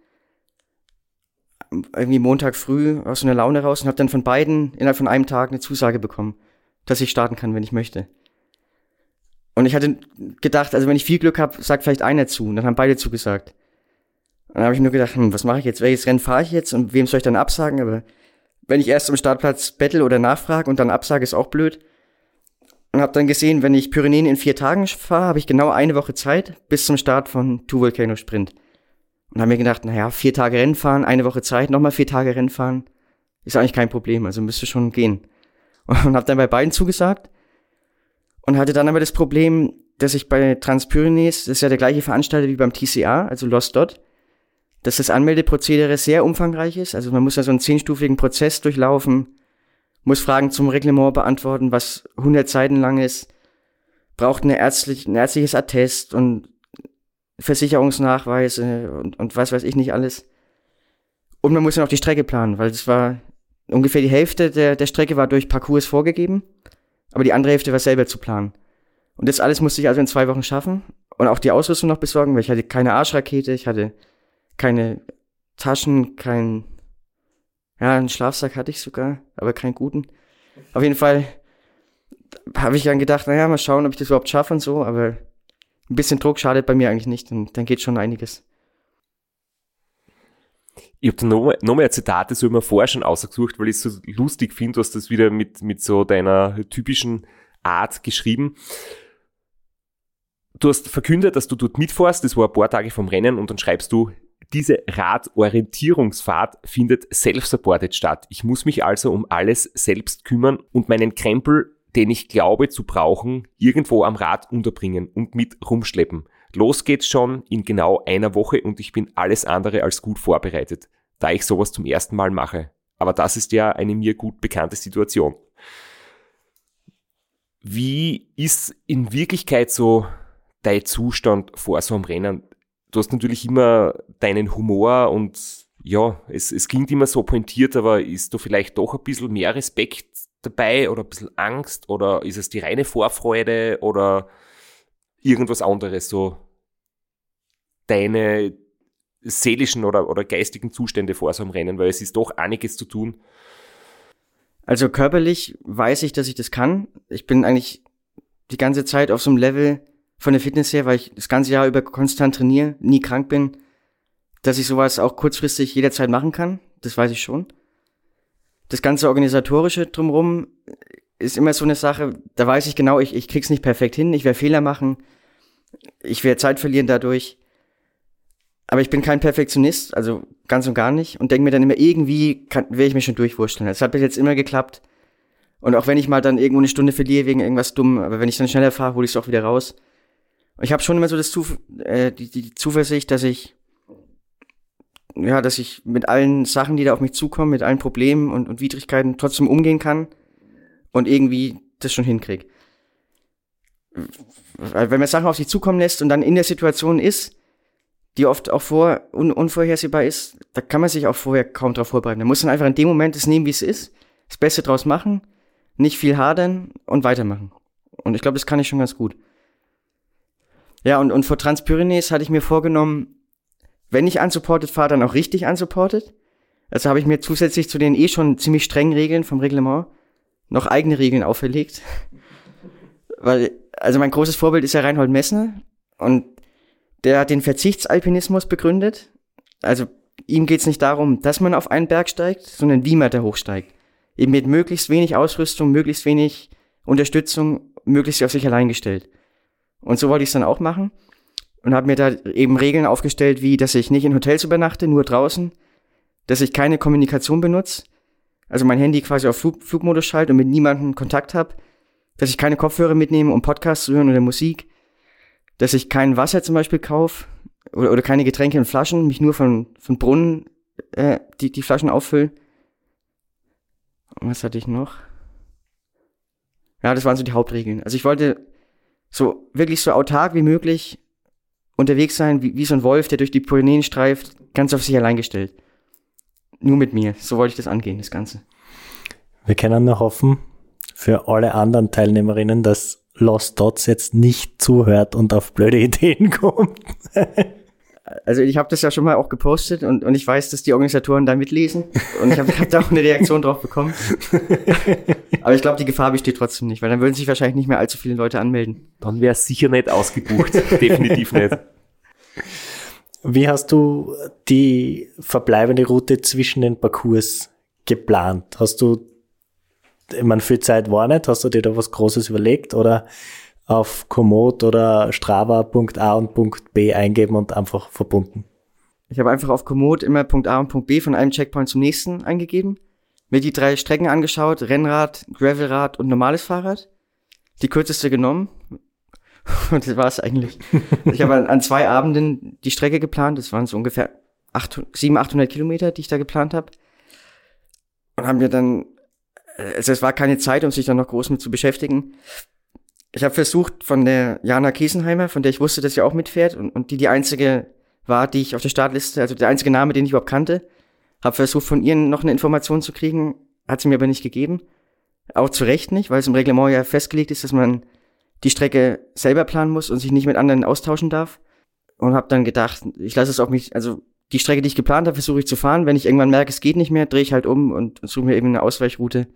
irgendwie Montag früh aus so einer Laune raus und habe dann von beiden innerhalb von einem Tag eine Zusage bekommen, dass ich starten kann, wenn ich möchte. Und ich hatte gedacht, also wenn ich viel Glück habe, sagt vielleicht einer zu. Und dann haben beide zugesagt. Und dann habe ich nur gedacht, hm, was mache ich jetzt? Welches Rennen fahre ich jetzt und wem soll ich dann absagen? Aber wenn ich erst am Startplatz battle oder nachfrage und dann absage, ist auch blöd. Und habe dann gesehen, wenn ich Pyrenäen in vier Tagen fahre, habe ich genau eine Woche Zeit bis zum Start von Two Volcano Sprint. Und habe mir gedacht, naja, vier Tage Rennen fahren, eine Woche Zeit, nochmal vier Tage Rennen fahren, ist eigentlich kein Problem, also müsste schon gehen. Und habe dann bei beiden zugesagt und hatte dann aber das Problem, dass ich bei Transpyrenees, das ist ja der gleiche Veranstalter wie beim TCA, also Lost Dot, dass das Anmeldeprozedere sehr umfangreich ist. Also man muss ja so einen zehnstufigen Prozess durchlaufen, muss Fragen zum Reglement beantworten, was 100 Seiten lang ist, braucht eine ärztlich, ein ärztliches Attest und Versicherungsnachweise und, und was weiß ich nicht alles. Und man muss ja noch die Strecke planen, weil es war ungefähr die Hälfte der, der Strecke war durch Parcours vorgegeben, aber die andere Hälfte war selber zu planen. Und das alles musste ich also in zwei Wochen schaffen und auch die Ausrüstung noch besorgen, weil ich hatte keine Arschrakete, ich hatte keine Taschen, kein, ja, einen Schlafsack hatte ich sogar, aber keinen guten. Auf jeden Fall habe ich dann gedacht, naja, mal schauen, ob ich das überhaupt schaffe und so, aber ein bisschen Druck schadet bei mir eigentlich nicht und dann geht schon einiges. Ich habe da noch, noch mehr Zitate so immer vorher schon ausgesucht, weil ich es so lustig finde, du hast das wieder mit, mit so deiner typischen Art geschrieben. Du hast verkündet, dass du dort mitfährst, das war ein paar Tage vom Rennen und dann schreibst du, diese Radorientierungsfahrt findet self-supported statt. Ich muss mich also um alles selbst kümmern und meinen Krempel, den ich glaube zu brauchen, irgendwo am Rad unterbringen und mit rumschleppen. Los geht's schon in genau einer Woche und ich bin alles andere als gut vorbereitet, da ich sowas zum ersten Mal mache. Aber das ist ja eine mir gut bekannte Situation. Wie ist in Wirklichkeit so dein Zustand vor so einem Rennen? Du hast natürlich immer deinen Humor und ja, es, es klingt immer so pointiert, aber ist da vielleicht doch ein bisschen mehr Respekt dabei oder ein bisschen Angst oder ist es die reine Vorfreude oder irgendwas anderes, so deine seelischen oder, oder geistigen Zustände vor so einem Rennen, weil es ist doch einiges zu tun. Also körperlich weiß ich, dass ich das kann. Ich bin eigentlich die ganze Zeit auf so einem Level von der Fitness her, weil ich das ganze Jahr über konstant trainiere, nie krank bin, dass ich sowas auch kurzfristig jederzeit machen kann. Das weiß ich schon. Das ganze organisatorische drumherum ist immer so eine Sache, da weiß ich genau, ich, ich krieg's nicht perfekt hin, ich werde Fehler machen, ich werde Zeit verlieren dadurch. Aber ich bin kein Perfektionist, also ganz und gar nicht. Und denke mir dann immer, irgendwie werde ich mich schon durchwurschteln. Das hat bis jetzt immer geklappt. Und auch wenn ich mal dann irgendwo eine Stunde verliere wegen irgendwas dumm, aber wenn ich dann schneller fahre, hole ich es auch wieder raus. Ich habe schon immer so das Zuf äh, die, die Zuversicht, dass ich ja, dass ich mit allen Sachen, die da auf mich zukommen, mit allen Problemen und, und Widrigkeiten trotzdem umgehen kann und irgendwie das schon hinkriege. Wenn man Sachen auf sich zukommen lässt und dann in der Situation ist, die oft auch vor, un, unvorhersehbar ist, da kann man sich auch vorher kaum darauf vorbereiten. Da muss man einfach in dem Moment es nehmen, wie es ist, das Beste draus machen, nicht viel hadern und weitermachen. Und ich glaube, das kann ich schon ganz gut. Ja, und, und vor Transpyrenees hatte ich mir vorgenommen, wenn ich unsupported fahre, dann auch richtig unsupported. Also habe ich mir zusätzlich zu den eh schon ziemlich strengen Regeln vom Reglement noch eigene Regeln auferlegt. Weil, also mein großes Vorbild ist ja Reinhold Messner und der hat den Verzichtsalpinismus begründet. Also ihm geht es nicht darum, dass man auf einen Berg steigt, sondern wie man da hochsteigt. Eben mit möglichst wenig Ausrüstung, möglichst wenig Unterstützung, möglichst auf sich allein gestellt. Und so wollte ich es dann auch machen und habe mir da eben Regeln aufgestellt, wie dass ich nicht in Hotels übernachte, nur draußen, dass ich keine Kommunikation benutze, also mein Handy quasi auf Flug, Flugmodus schalte und mit niemandem Kontakt habe, dass ich keine Kopfhörer mitnehme, um Podcasts zu hören oder Musik, dass ich kein Wasser zum Beispiel kaufe oder, oder keine Getränke in Flaschen, mich nur von, von Brunnen äh, die, die Flaschen auffülle. Was hatte ich noch? Ja, das waren so die Hauptregeln. Also ich wollte so wirklich so autark wie möglich unterwegs sein, wie, wie so ein Wolf, der durch die Pyrenäen streift, ganz auf sich allein gestellt. Nur mit mir. So wollte ich das angehen, das Ganze. Wir können nur hoffen, für alle anderen Teilnehmerinnen, dass Lost Dots jetzt nicht zuhört und auf blöde Ideen kommt. Also ich habe das ja schon mal auch gepostet und, und ich weiß, dass die Organisatoren da mitlesen und ich habe hab da auch eine Reaktion drauf bekommen. Aber ich glaube, die Gefahr besteht trotzdem nicht, weil dann würden sich wahrscheinlich nicht mehr allzu viele Leute anmelden. Dann wäre es sicher nicht ausgebucht. Definitiv nicht. Wie hast du die verbleibende Route zwischen den Parcours geplant? Hast du, ich meine, viel Zeit war nicht, hast du dir da was Großes überlegt oder auf Komoot oder Strava.a und Punkt B eingeben und einfach verbunden? Ich habe einfach auf Komoot immer Punkt A und Punkt B von einem Checkpoint zum nächsten eingegeben, mir die drei Strecken angeschaut, Rennrad, Gravelrad und normales Fahrrad, die kürzeste genommen und das war's eigentlich. ich habe an, zwei Abenden die Strecke geplant, das waren so ungefähr 700, 800 Kilometer, die ich da geplant habe und haben wir dann, also es war keine Zeit, um sich dann noch groß mit zu beschäftigen. Ich habe versucht von der Jana Kiesenheimer, von der ich wusste, dass sie auch mitfährt und, und die die einzige war, die ich auf der Startliste, also der einzige Name, den ich überhaupt kannte. Habe versucht, von ihr noch eine Information zu kriegen, hat sie mir aber nicht gegeben. Auch zu Recht nicht, weil es im Reglement ja festgelegt ist, dass man die Strecke selber planen muss und sich nicht mit anderen austauschen darf. Und habe dann gedacht, ich lasse es auf mich, also die Strecke, die ich geplant habe, versuche ich zu fahren. Wenn ich irgendwann merke, es geht nicht mehr, drehe ich halt um und suche mir eben eine Ausweichroute.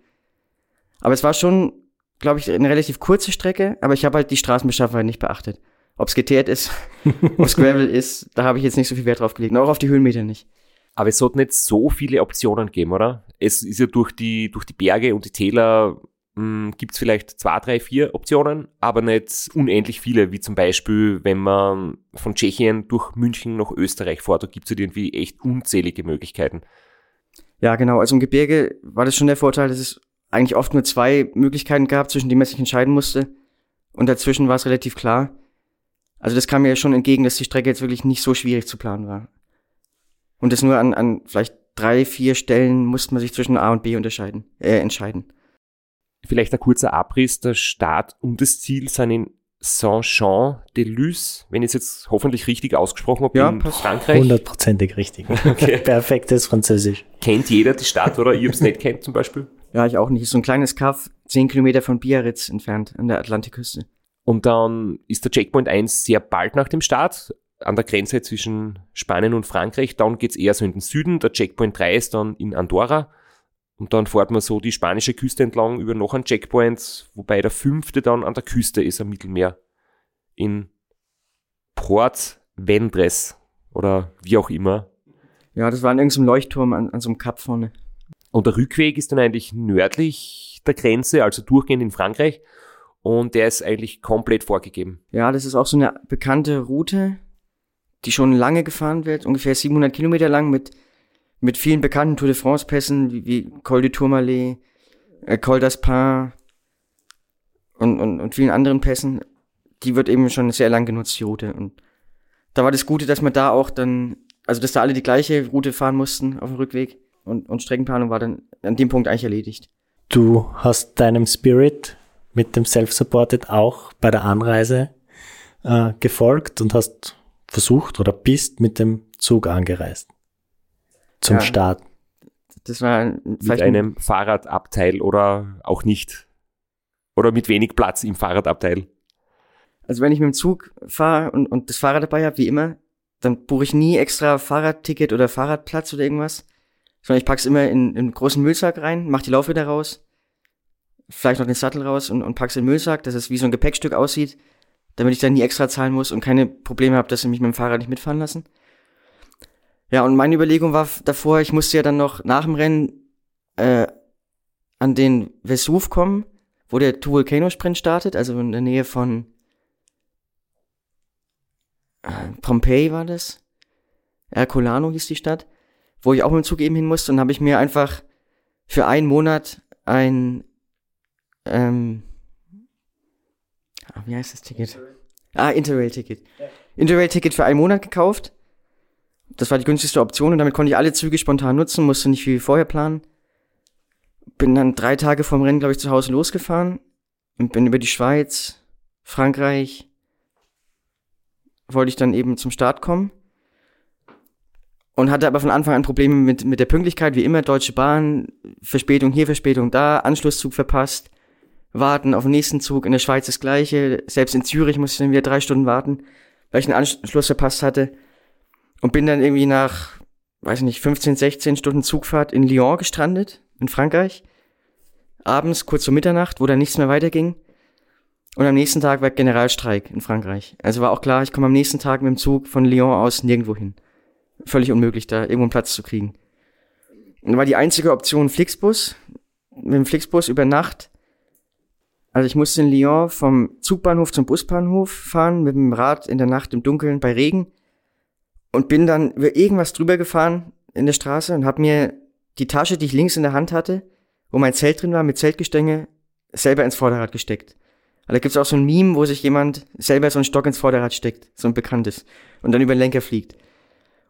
Aber es war schon, glaube ich, eine relativ kurze Strecke, aber ich habe halt die Straßenbeschaffenheit nicht beachtet. Ob es geteert ist, ob es Gravel ist, da habe ich jetzt nicht so viel Wert drauf gelegt. Auch auf die Höhenmeter nicht. Aber es sollte nicht so viele Optionen geben, oder? Es ist ja durch die, durch die Berge und die Täler hm, gibt es vielleicht zwei, drei, vier Optionen, aber nicht unendlich viele, wie zum Beispiel, wenn man von Tschechien durch München nach Österreich fährt, da gibt es halt irgendwie echt unzählige Möglichkeiten. Ja, genau. Also im Gebirge war das schon der Vorteil, dass es eigentlich oft nur zwei Möglichkeiten gab, zwischen denen man sich entscheiden musste. Und dazwischen war es relativ klar. Also das kam mir ja schon entgegen, dass die Strecke jetzt wirklich nicht so schwierig zu planen war. Und das nur an, an vielleicht drei, vier Stellen musste man sich zwischen A und B unterscheiden, äh, entscheiden. Vielleicht ein kurzer Abriss. Der Start und das Ziel sind in Saint-Jean-de-Luz, wenn ich es jetzt hoffentlich richtig ausgesprochen habe, ja, in Frankreich. Hundertprozentig richtig. Okay. Perfektes Französisch. Kennt jeder die Stadt oder ihr habt es nicht kennt zum Beispiel? Ja, ich auch nicht. Ist so ein kleines Kaff, zehn Kilometer von Biarritz entfernt, an der Atlantikküste. Und dann ist der Checkpoint 1 sehr bald nach dem Start an der Grenze zwischen Spanien und Frankreich. Dann geht's eher so in den Süden. Der Checkpoint 3 ist dann in Andorra. Und dann fährt man so die spanische Küste entlang über noch einen Checkpoint, wobei der fünfte dann an der Küste ist am Mittelmeer. In Port Vendres oder wie auch immer. Ja, das war an irgendeinem Leuchtturm an, an so einem Kap vorne. Und der Rückweg ist dann eigentlich nördlich der Grenze, also durchgehend in Frankreich und der ist eigentlich komplett vorgegeben. Ja, das ist auch so eine bekannte Route, die schon lange gefahren wird, ungefähr 700 Kilometer lang mit, mit vielen bekannten Tour de France Pässen wie, wie Col du Tourmalet, äh, Col d'Aspin und, und, und vielen anderen Pässen. Die wird eben schon sehr lang genutzt, die Route. Und da war das Gute, dass man da auch dann, also dass da alle die gleiche Route fahren mussten auf dem Rückweg und, und Streckenplanung war dann an dem Punkt eigentlich erledigt. Du hast deinem Spirit mit dem Self-Supported auch bei der Anreise äh, gefolgt und hast versucht oder bist mit dem Zug angereist zum ja, Start. Das war mit einem Fahrradabteil oder auch nicht. Oder mit wenig Platz im Fahrradabteil. Also wenn ich mit dem Zug fahre und, und das Fahrrad dabei habe, wie immer, dann buche ich nie extra Fahrradticket oder Fahrradplatz oder irgendwas, sondern ich pack's immer in, in einen großen Müllsack rein, mach die Laufräder raus vielleicht noch den Sattel raus und, und pack's in den Müllsack, dass es wie so ein Gepäckstück aussieht, damit ich dann nie extra zahlen muss und keine Probleme habe, dass sie mich mit dem Fahrrad nicht mitfahren lassen. Ja, und meine Überlegung war davor, ich musste ja dann noch nach dem Rennen äh, an den Vesuv kommen, wo der Two Volcano Sprint startet, also in der Nähe von äh, Pompeii war das. Ercolano hieß die Stadt, wo ich auch mit dem Zug eben hin musste und habe ich mir einfach für einen Monat ein ähm, ah, wie heißt das Ticket? Ah, Interrail-Ticket. Interrail-Ticket für einen Monat gekauft. Das war die günstigste Option und damit konnte ich alle Züge spontan nutzen, musste nicht viel vorher planen. Bin dann drei Tage vorm Rennen, glaube ich, zu Hause losgefahren und bin über die Schweiz, Frankreich, wollte ich dann eben zum Start kommen und hatte aber von Anfang an Probleme mit, mit der Pünktlichkeit, wie immer, Deutsche Bahn, Verspätung hier, Verspätung da, Anschlusszug verpasst warten auf den nächsten Zug. In der Schweiz das gleiche. Selbst in Zürich musste ich dann wieder drei Stunden warten, weil ich einen Anschluss verpasst hatte. Und bin dann irgendwie nach, weiß nicht, 15, 16 Stunden Zugfahrt in Lyon gestrandet, in Frankreich. Abends, kurz vor Mitternacht, wo dann nichts mehr weiterging. Und am nächsten Tag war Generalstreik in Frankreich. Also war auch klar, ich komme am nächsten Tag mit dem Zug von Lyon aus nirgendwo hin. Völlig unmöglich, da irgendwo einen Platz zu kriegen. Und war die einzige Option Flixbus. Mit dem Flixbus über Nacht. Also ich musste in Lyon vom Zugbahnhof zum Busbahnhof fahren, mit dem Rad in der Nacht im Dunkeln bei Regen. Und bin dann über irgendwas drüber gefahren in der Straße und habe mir die Tasche, die ich links in der Hand hatte, wo mein Zelt drin war, mit Zeltgestänge, selber ins Vorderrad gesteckt. Aber da gibt's auch so ein Meme, wo sich jemand selber so einen Stock ins Vorderrad steckt, so ein bekanntes, und dann über den Lenker fliegt.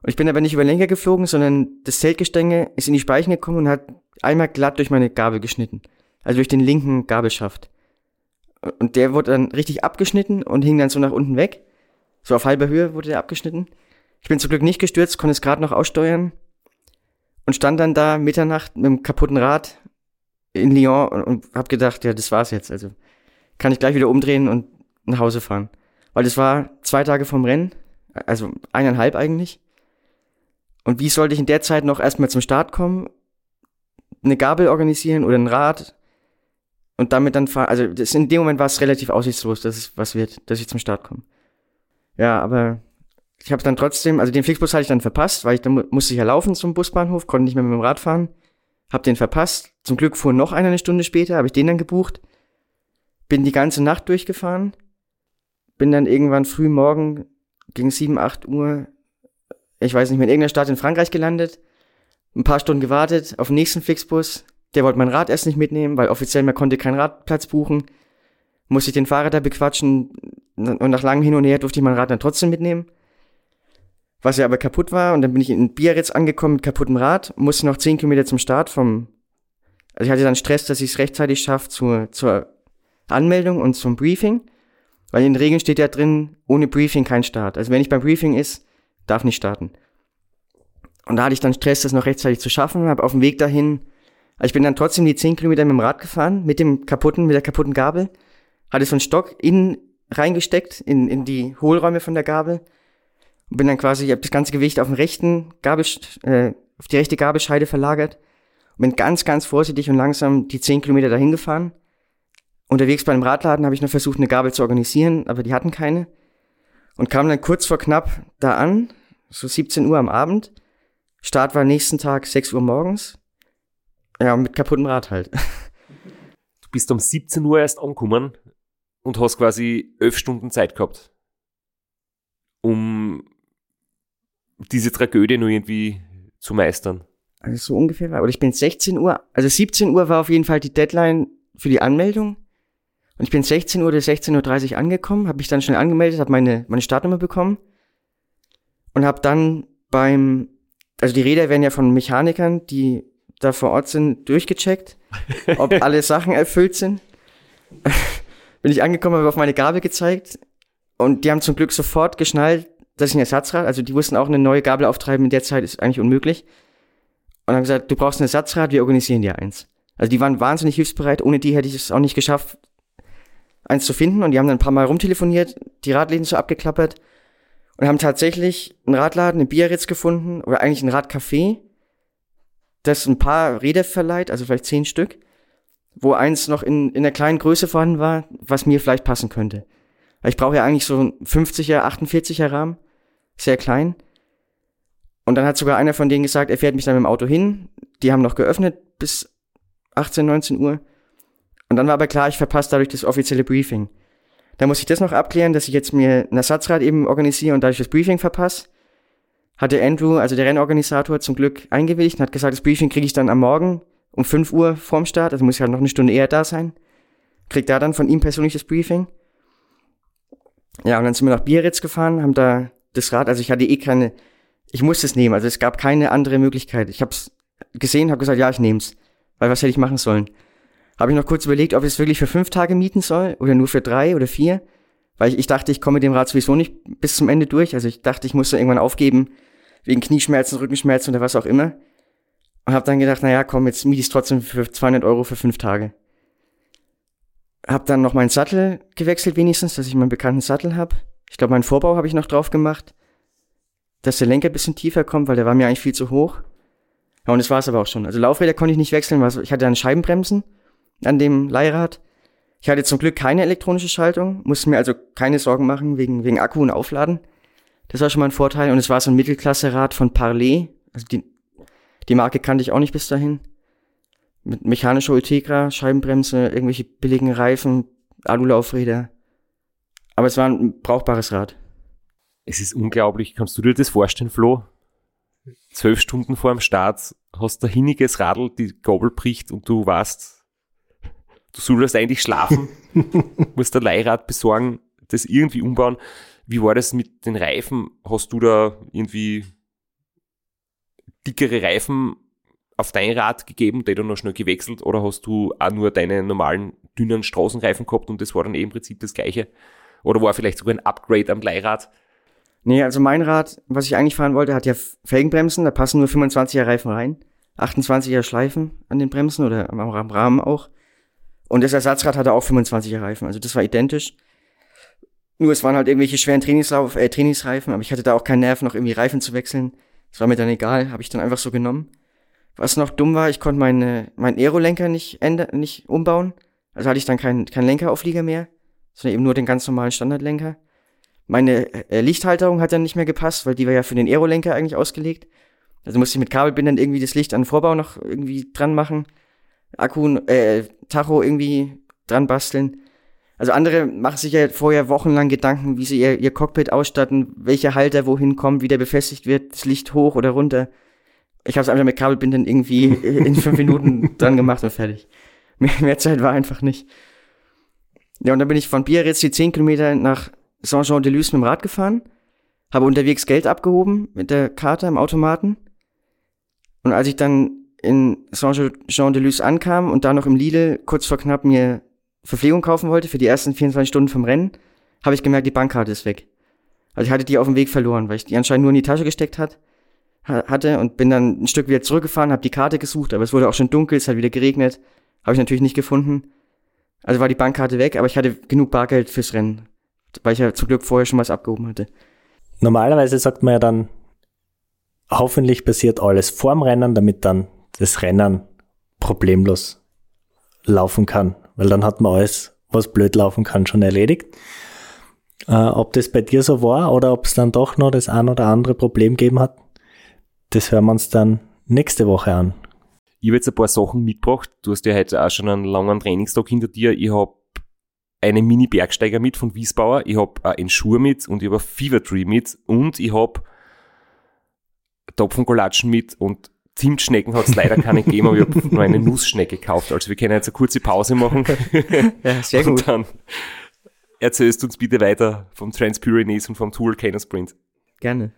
Und ich bin aber nicht über Lenker geflogen, sondern das Zeltgestänge ist in die Speichen gekommen und hat einmal glatt durch meine Gabel geschnitten. Also durch den linken Gabelschaft. Und der wurde dann richtig abgeschnitten und hing dann so nach unten weg. So auf halber Höhe wurde der abgeschnitten. Ich bin zum Glück nicht gestürzt, konnte es gerade noch aussteuern und stand dann da Mitternacht mit einem kaputten Rad in Lyon und, und habe gedacht, ja, das war's jetzt. Also kann ich gleich wieder umdrehen und nach Hause fahren. Weil das war zwei Tage vom Rennen, also eineinhalb eigentlich. Und wie sollte ich in der Zeit noch erstmal zum Start kommen, eine Gabel organisieren oder ein Rad und damit dann fahren? Also das, in dem Moment war es relativ aussichtslos, dass es was wird, dass ich zum Start komme. Ja, aber ich habe dann trotzdem, also den Flixbus hatte ich dann verpasst, weil ich dann musste ich ja laufen zum Busbahnhof, konnte nicht mehr mit dem Rad fahren, hab den verpasst. Zum Glück fuhr noch einer eine Stunde später, habe ich den dann gebucht bin die ganze Nacht durchgefahren, bin dann irgendwann früh morgen gegen 7, 8 Uhr, ich weiß nicht in irgendeiner Stadt in Frankreich gelandet, ein paar Stunden gewartet auf den nächsten Flixbus. Der wollte mein Rad erst nicht mitnehmen, weil offiziell man konnte keinen Radplatz buchen. Musste ich den Fahrer da bequatschen und nach langem Hin und Her durfte ich mein Rad dann trotzdem mitnehmen. Was ja aber kaputt war und dann bin ich in Biarritz angekommen mit kaputtem Rad, musste noch 10 Kilometer zum Start vom, also ich hatte dann Stress, dass ich es rechtzeitig schaffe zur, zur Anmeldung und zum Briefing, weil in den Regeln steht ja drin, ohne Briefing kein Start. Also wenn ich beim Briefing ist, darf nicht starten. Und da hatte ich dann Stress, das noch rechtzeitig zu schaffen, habe auf dem Weg dahin, also ich bin dann trotzdem die 10 Kilometer mit dem Rad gefahren, mit dem kaputten, mit der kaputten Gabel, hatte so einen Stock innen reingesteckt, in, in die Hohlräume von der Gabel und bin dann quasi, ich habe das ganze Gewicht auf den rechten Gabel, äh, auf die rechte Gabelscheide verlagert und bin ganz, ganz vorsichtig und langsam die 10 Kilometer dahin gefahren Unterwegs bei einem Radladen habe ich noch versucht, eine Gabel zu organisieren, aber die hatten keine. Und kam dann kurz vor knapp da an, so 17 Uhr am Abend. Start war nächsten Tag 6 Uhr morgens. Ja, mit kaputtem Rad halt. Du bist um 17 Uhr erst angekommen und hast quasi 11 Stunden Zeit gehabt, um diese Tragödie nur irgendwie zu meistern. Also so ungefähr war. Oder ich bin 16 Uhr, also 17 Uhr war auf jeden Fall die Deadline für die Anmeldung. Und ich bin 16 Uhr oder 16.30 Uhr angekommen, habe mich dann schnell angemeldet, habe meine, meine Startnummer bekommen und habe dann beim, also die Räder werden ja von Mechanikern, die da vor Ort sind, durchgecheckt, ob alle Sachen erfüllt sind. bin ich angekommen, habe auf meine Gabel gezeigt und die haben zum Glück sofort geschnallt, dass ich ein Ersatzrad, also die wussten auch, eine neue Gabel auftreiben in der Zeit ist eigentlich unmöglich. Und haben gesagt, du brauchst ein Ersatzrad, wir organisieren dir eins. Also die waren wahnsinnig hilfsbereit, ohne die hätte ich es auch nicht geschafft, eins zu finden und die haben dann ein paar Mal rumtelefoniert, die Radläden so abgeklappert und haben tatsächlich einen Radladen in Biarritz gefunden oder eigentlich ein Radcafé, das ein paar Räder verleiht, also vielleicht zehn Stück, wo eins noch in, in der kleinen Größe vorhanden war, was mir vielleicht passen könnte. Ich brauche ja eigentlich so ein 50er, 48er Rahmen, sehr klein. Und dann hat sogar einer von denen gesagt, er fährt mich dann mit dem Auto hin. Die haben noch geöffnet bis 18, 19 Uhr. Und dann war aber klar, ich verpasse dadurch das offizielle Briefing. Da muss ich das noch abklären, dass ich jetzt mir ein Ersatzrad eben organisiere und dadurch das Briefing verpasse. Hatte Andrew, also der Rennorganisator, zum Glück eingewilligt und hat gesagt, das Briefing kriege ich dann am Morgen um 5 Uhr vorm Start, also muss ich halt noch eine Stunde eher da sein. Krieg da dann von ihm persönlich das Briefing. Ja, und dann sind wir nach Biarritz gefahren, haben da das Rad, also ich hatte eh keine, ich musste es nehmen, also es gab keine andere Möglichkeit. Ich habe es gesehen, habe gesagt, ja, ich nehme es, weil was hätte ich machen sollen? Habe ich noch kurz überlegt, ob ich es wirklich für fünf Tage mieten soll oder nur für drei oder vier. Weil ich, ich dachte, ich komme mit dem Rad sowieso nicht bis zum Ende durch. Also ich dachte, ich musste irgendwann aufgeben, wegen Knieschmerzen, Rückenschmerzen oder was auch immer. Und habe dann gedacht, naja, komm, jetzt miete ich es trotzdem für 200 Euro für fünf Tage. Hab dann noch meinen Sattel gewechselt wenigstens, dass ich meinen bekannten Sattel habe. Ich glaube, meinen Vorbau habe ich noch drauf gemacht, dass der Lenker bisschen tiefer kommt, weil der war mir eigentlich viel zu hoch. Ja, und das war es aber auch schon. Also Laufräder konnte ich nicht wechseln, weil ich hatte dann Scheibenbremsen an dem Leihrad. Ich hatte zum Glück keine elektronische Schaltung, musste mir also keine Sorgen machen wegen, wegen Akku und Aufladen. Das war schon mal ein Vorteil. Und es war so ein Mittelklasse-Rad von Parley. Also die, die Marke kannte ich auch nicht bis dahin. Mit mechanischer Ultegra, Scheibenbremse, irgendwelche billigen Reifen, Alulaufräder. Aber es war ein brauchbares Rad. Es ist unglaublich. Kannst du dir das vorstellen, Flo? Zwölf Stunden vor dem Start hast du ein hinniges Radl, die Gabel bricht und du weißt, du solltest eigentlich schlafen, musst ein Leihrad besorgen, das irgendwie umbauen. Wie war das mit den Reifen? Hast du da irgendwie dickere Reifen auf dein Rad gegeben, die dann noch schnell gewechselt, oder hast du auch nur deine normalen dünnen Straßenreifen gehabt und das war dann eh im Prinzip das gleiche? Oder war vielleicht sogar ein Upgrade am Leihrad? Nee, also mein Rad, was ich eigentlich fahren wollte, hat ja Felgenbremsen, da passen nur 25er Reifen rein. 28er Schleifen an den Bremsen oder am Rahmen auch. Und das Ersatzrad hatte auch 25er Reifen, also das war identisch. Nur es waren halt irgendwelche schweren Trainingslauf, äh, Trainingsreifen, aber ich hatte da auch keinen Nerv, noch irgendwie Reifen zu wechseln. Das war mir dann egal, habe ich dann einfach so genommen. Was noch dumm war, ich konnte meine, meinen Aerolenker nicht, ändern, nicht umbauen. Also hatte ich dann keinen kein Lenkerauflieger mehr, sondern eben nur den ganz normalen Standardlenker. Meine äh, Lichthalterung hat dann nicht mehr gepasst, weil die war ja für den Aerolenker eigentlich ausgelegt. Also musste ich mit Kabelbindern irgendwie das Licht an den Vorbau noch irgendwie dran machen. Akku, äh, Tacho irgendwie dran basteln. Also andere machen sich ja vorher wochenlang Gedanken, wie sie ihr, ihr Cockpit ausstatten, welcher Halter wohin kommt, wie der befestigt wird, das Licht hoch oder runter. Ich habe es einfach mit Kabelbindern irgendwie in fünf Minuten dran gemacht und fertig. Mehr, mehr Zeit war einfach nicht. Ja, und dann bin ich von Biarritz die zehn Kilometer nach Saint-Jean-de-Luz mit dem Rad gefahren, habe unterwegs Geld abgehoben mit der Karte im Automaten. Und als ich dann in Saint-Jean-de-Luz ankam und da noch im Lidl kurz vor knapp mir Verpflegung kaufen wollte für die ersten 24 Stunden vom Rennen, habe ich gemerkt, die Bankkarte ist weg. Also ich hatte die auf dem Weg verloren, weil ich die anscheinend nur in die Tasche gesteckt hat, hatte und bin dann ein Stück wieder zurückgefahren, habe die Karte gesucht, aber es wurde auch schon dunkel, es hat wieder geregnet, habe ich natürlich nicht gefunden. Also war die Bankkarte weg, aber ich hatte genug Bargeld fürs Rennen, weil ich ja zum Glück vorher schon was abgehoben hatte. Normalerweise sagt man ja dann, hoffentlich passiert alles vorm Rennen, damit dann das Rennen problemlos laufen kann, weil dann hat man alles, was blöd laufen kann, schon erledigt. Äh, ob das bei dir so war oder ob es dann doch noch das ein oder andere Problem gegeben hat, das hören wir uns dann nächste Woche an. Ich habe jetzt ein paar Sachen mitgebracht. Du hast ja heute auch schon einen langen Trainingstag hinter dir. Ich habe einen Mini-Bergsteiger mit von Wiesbauer, ich habe einen Schuh mit und ich habe Fever Tree mit und ich habe Topfengolatschen mit und Zimtschnecken hat es leider keine gegeben, aber ich habe nur eine Nussschnecke gekauft. Also wir können jetzt eine kurze Pause machen. ja, sehr gut. Und dann erzählst du uns bitte weiter vom Transpyrenees und vom Tool Volcano Sprint. Gerne.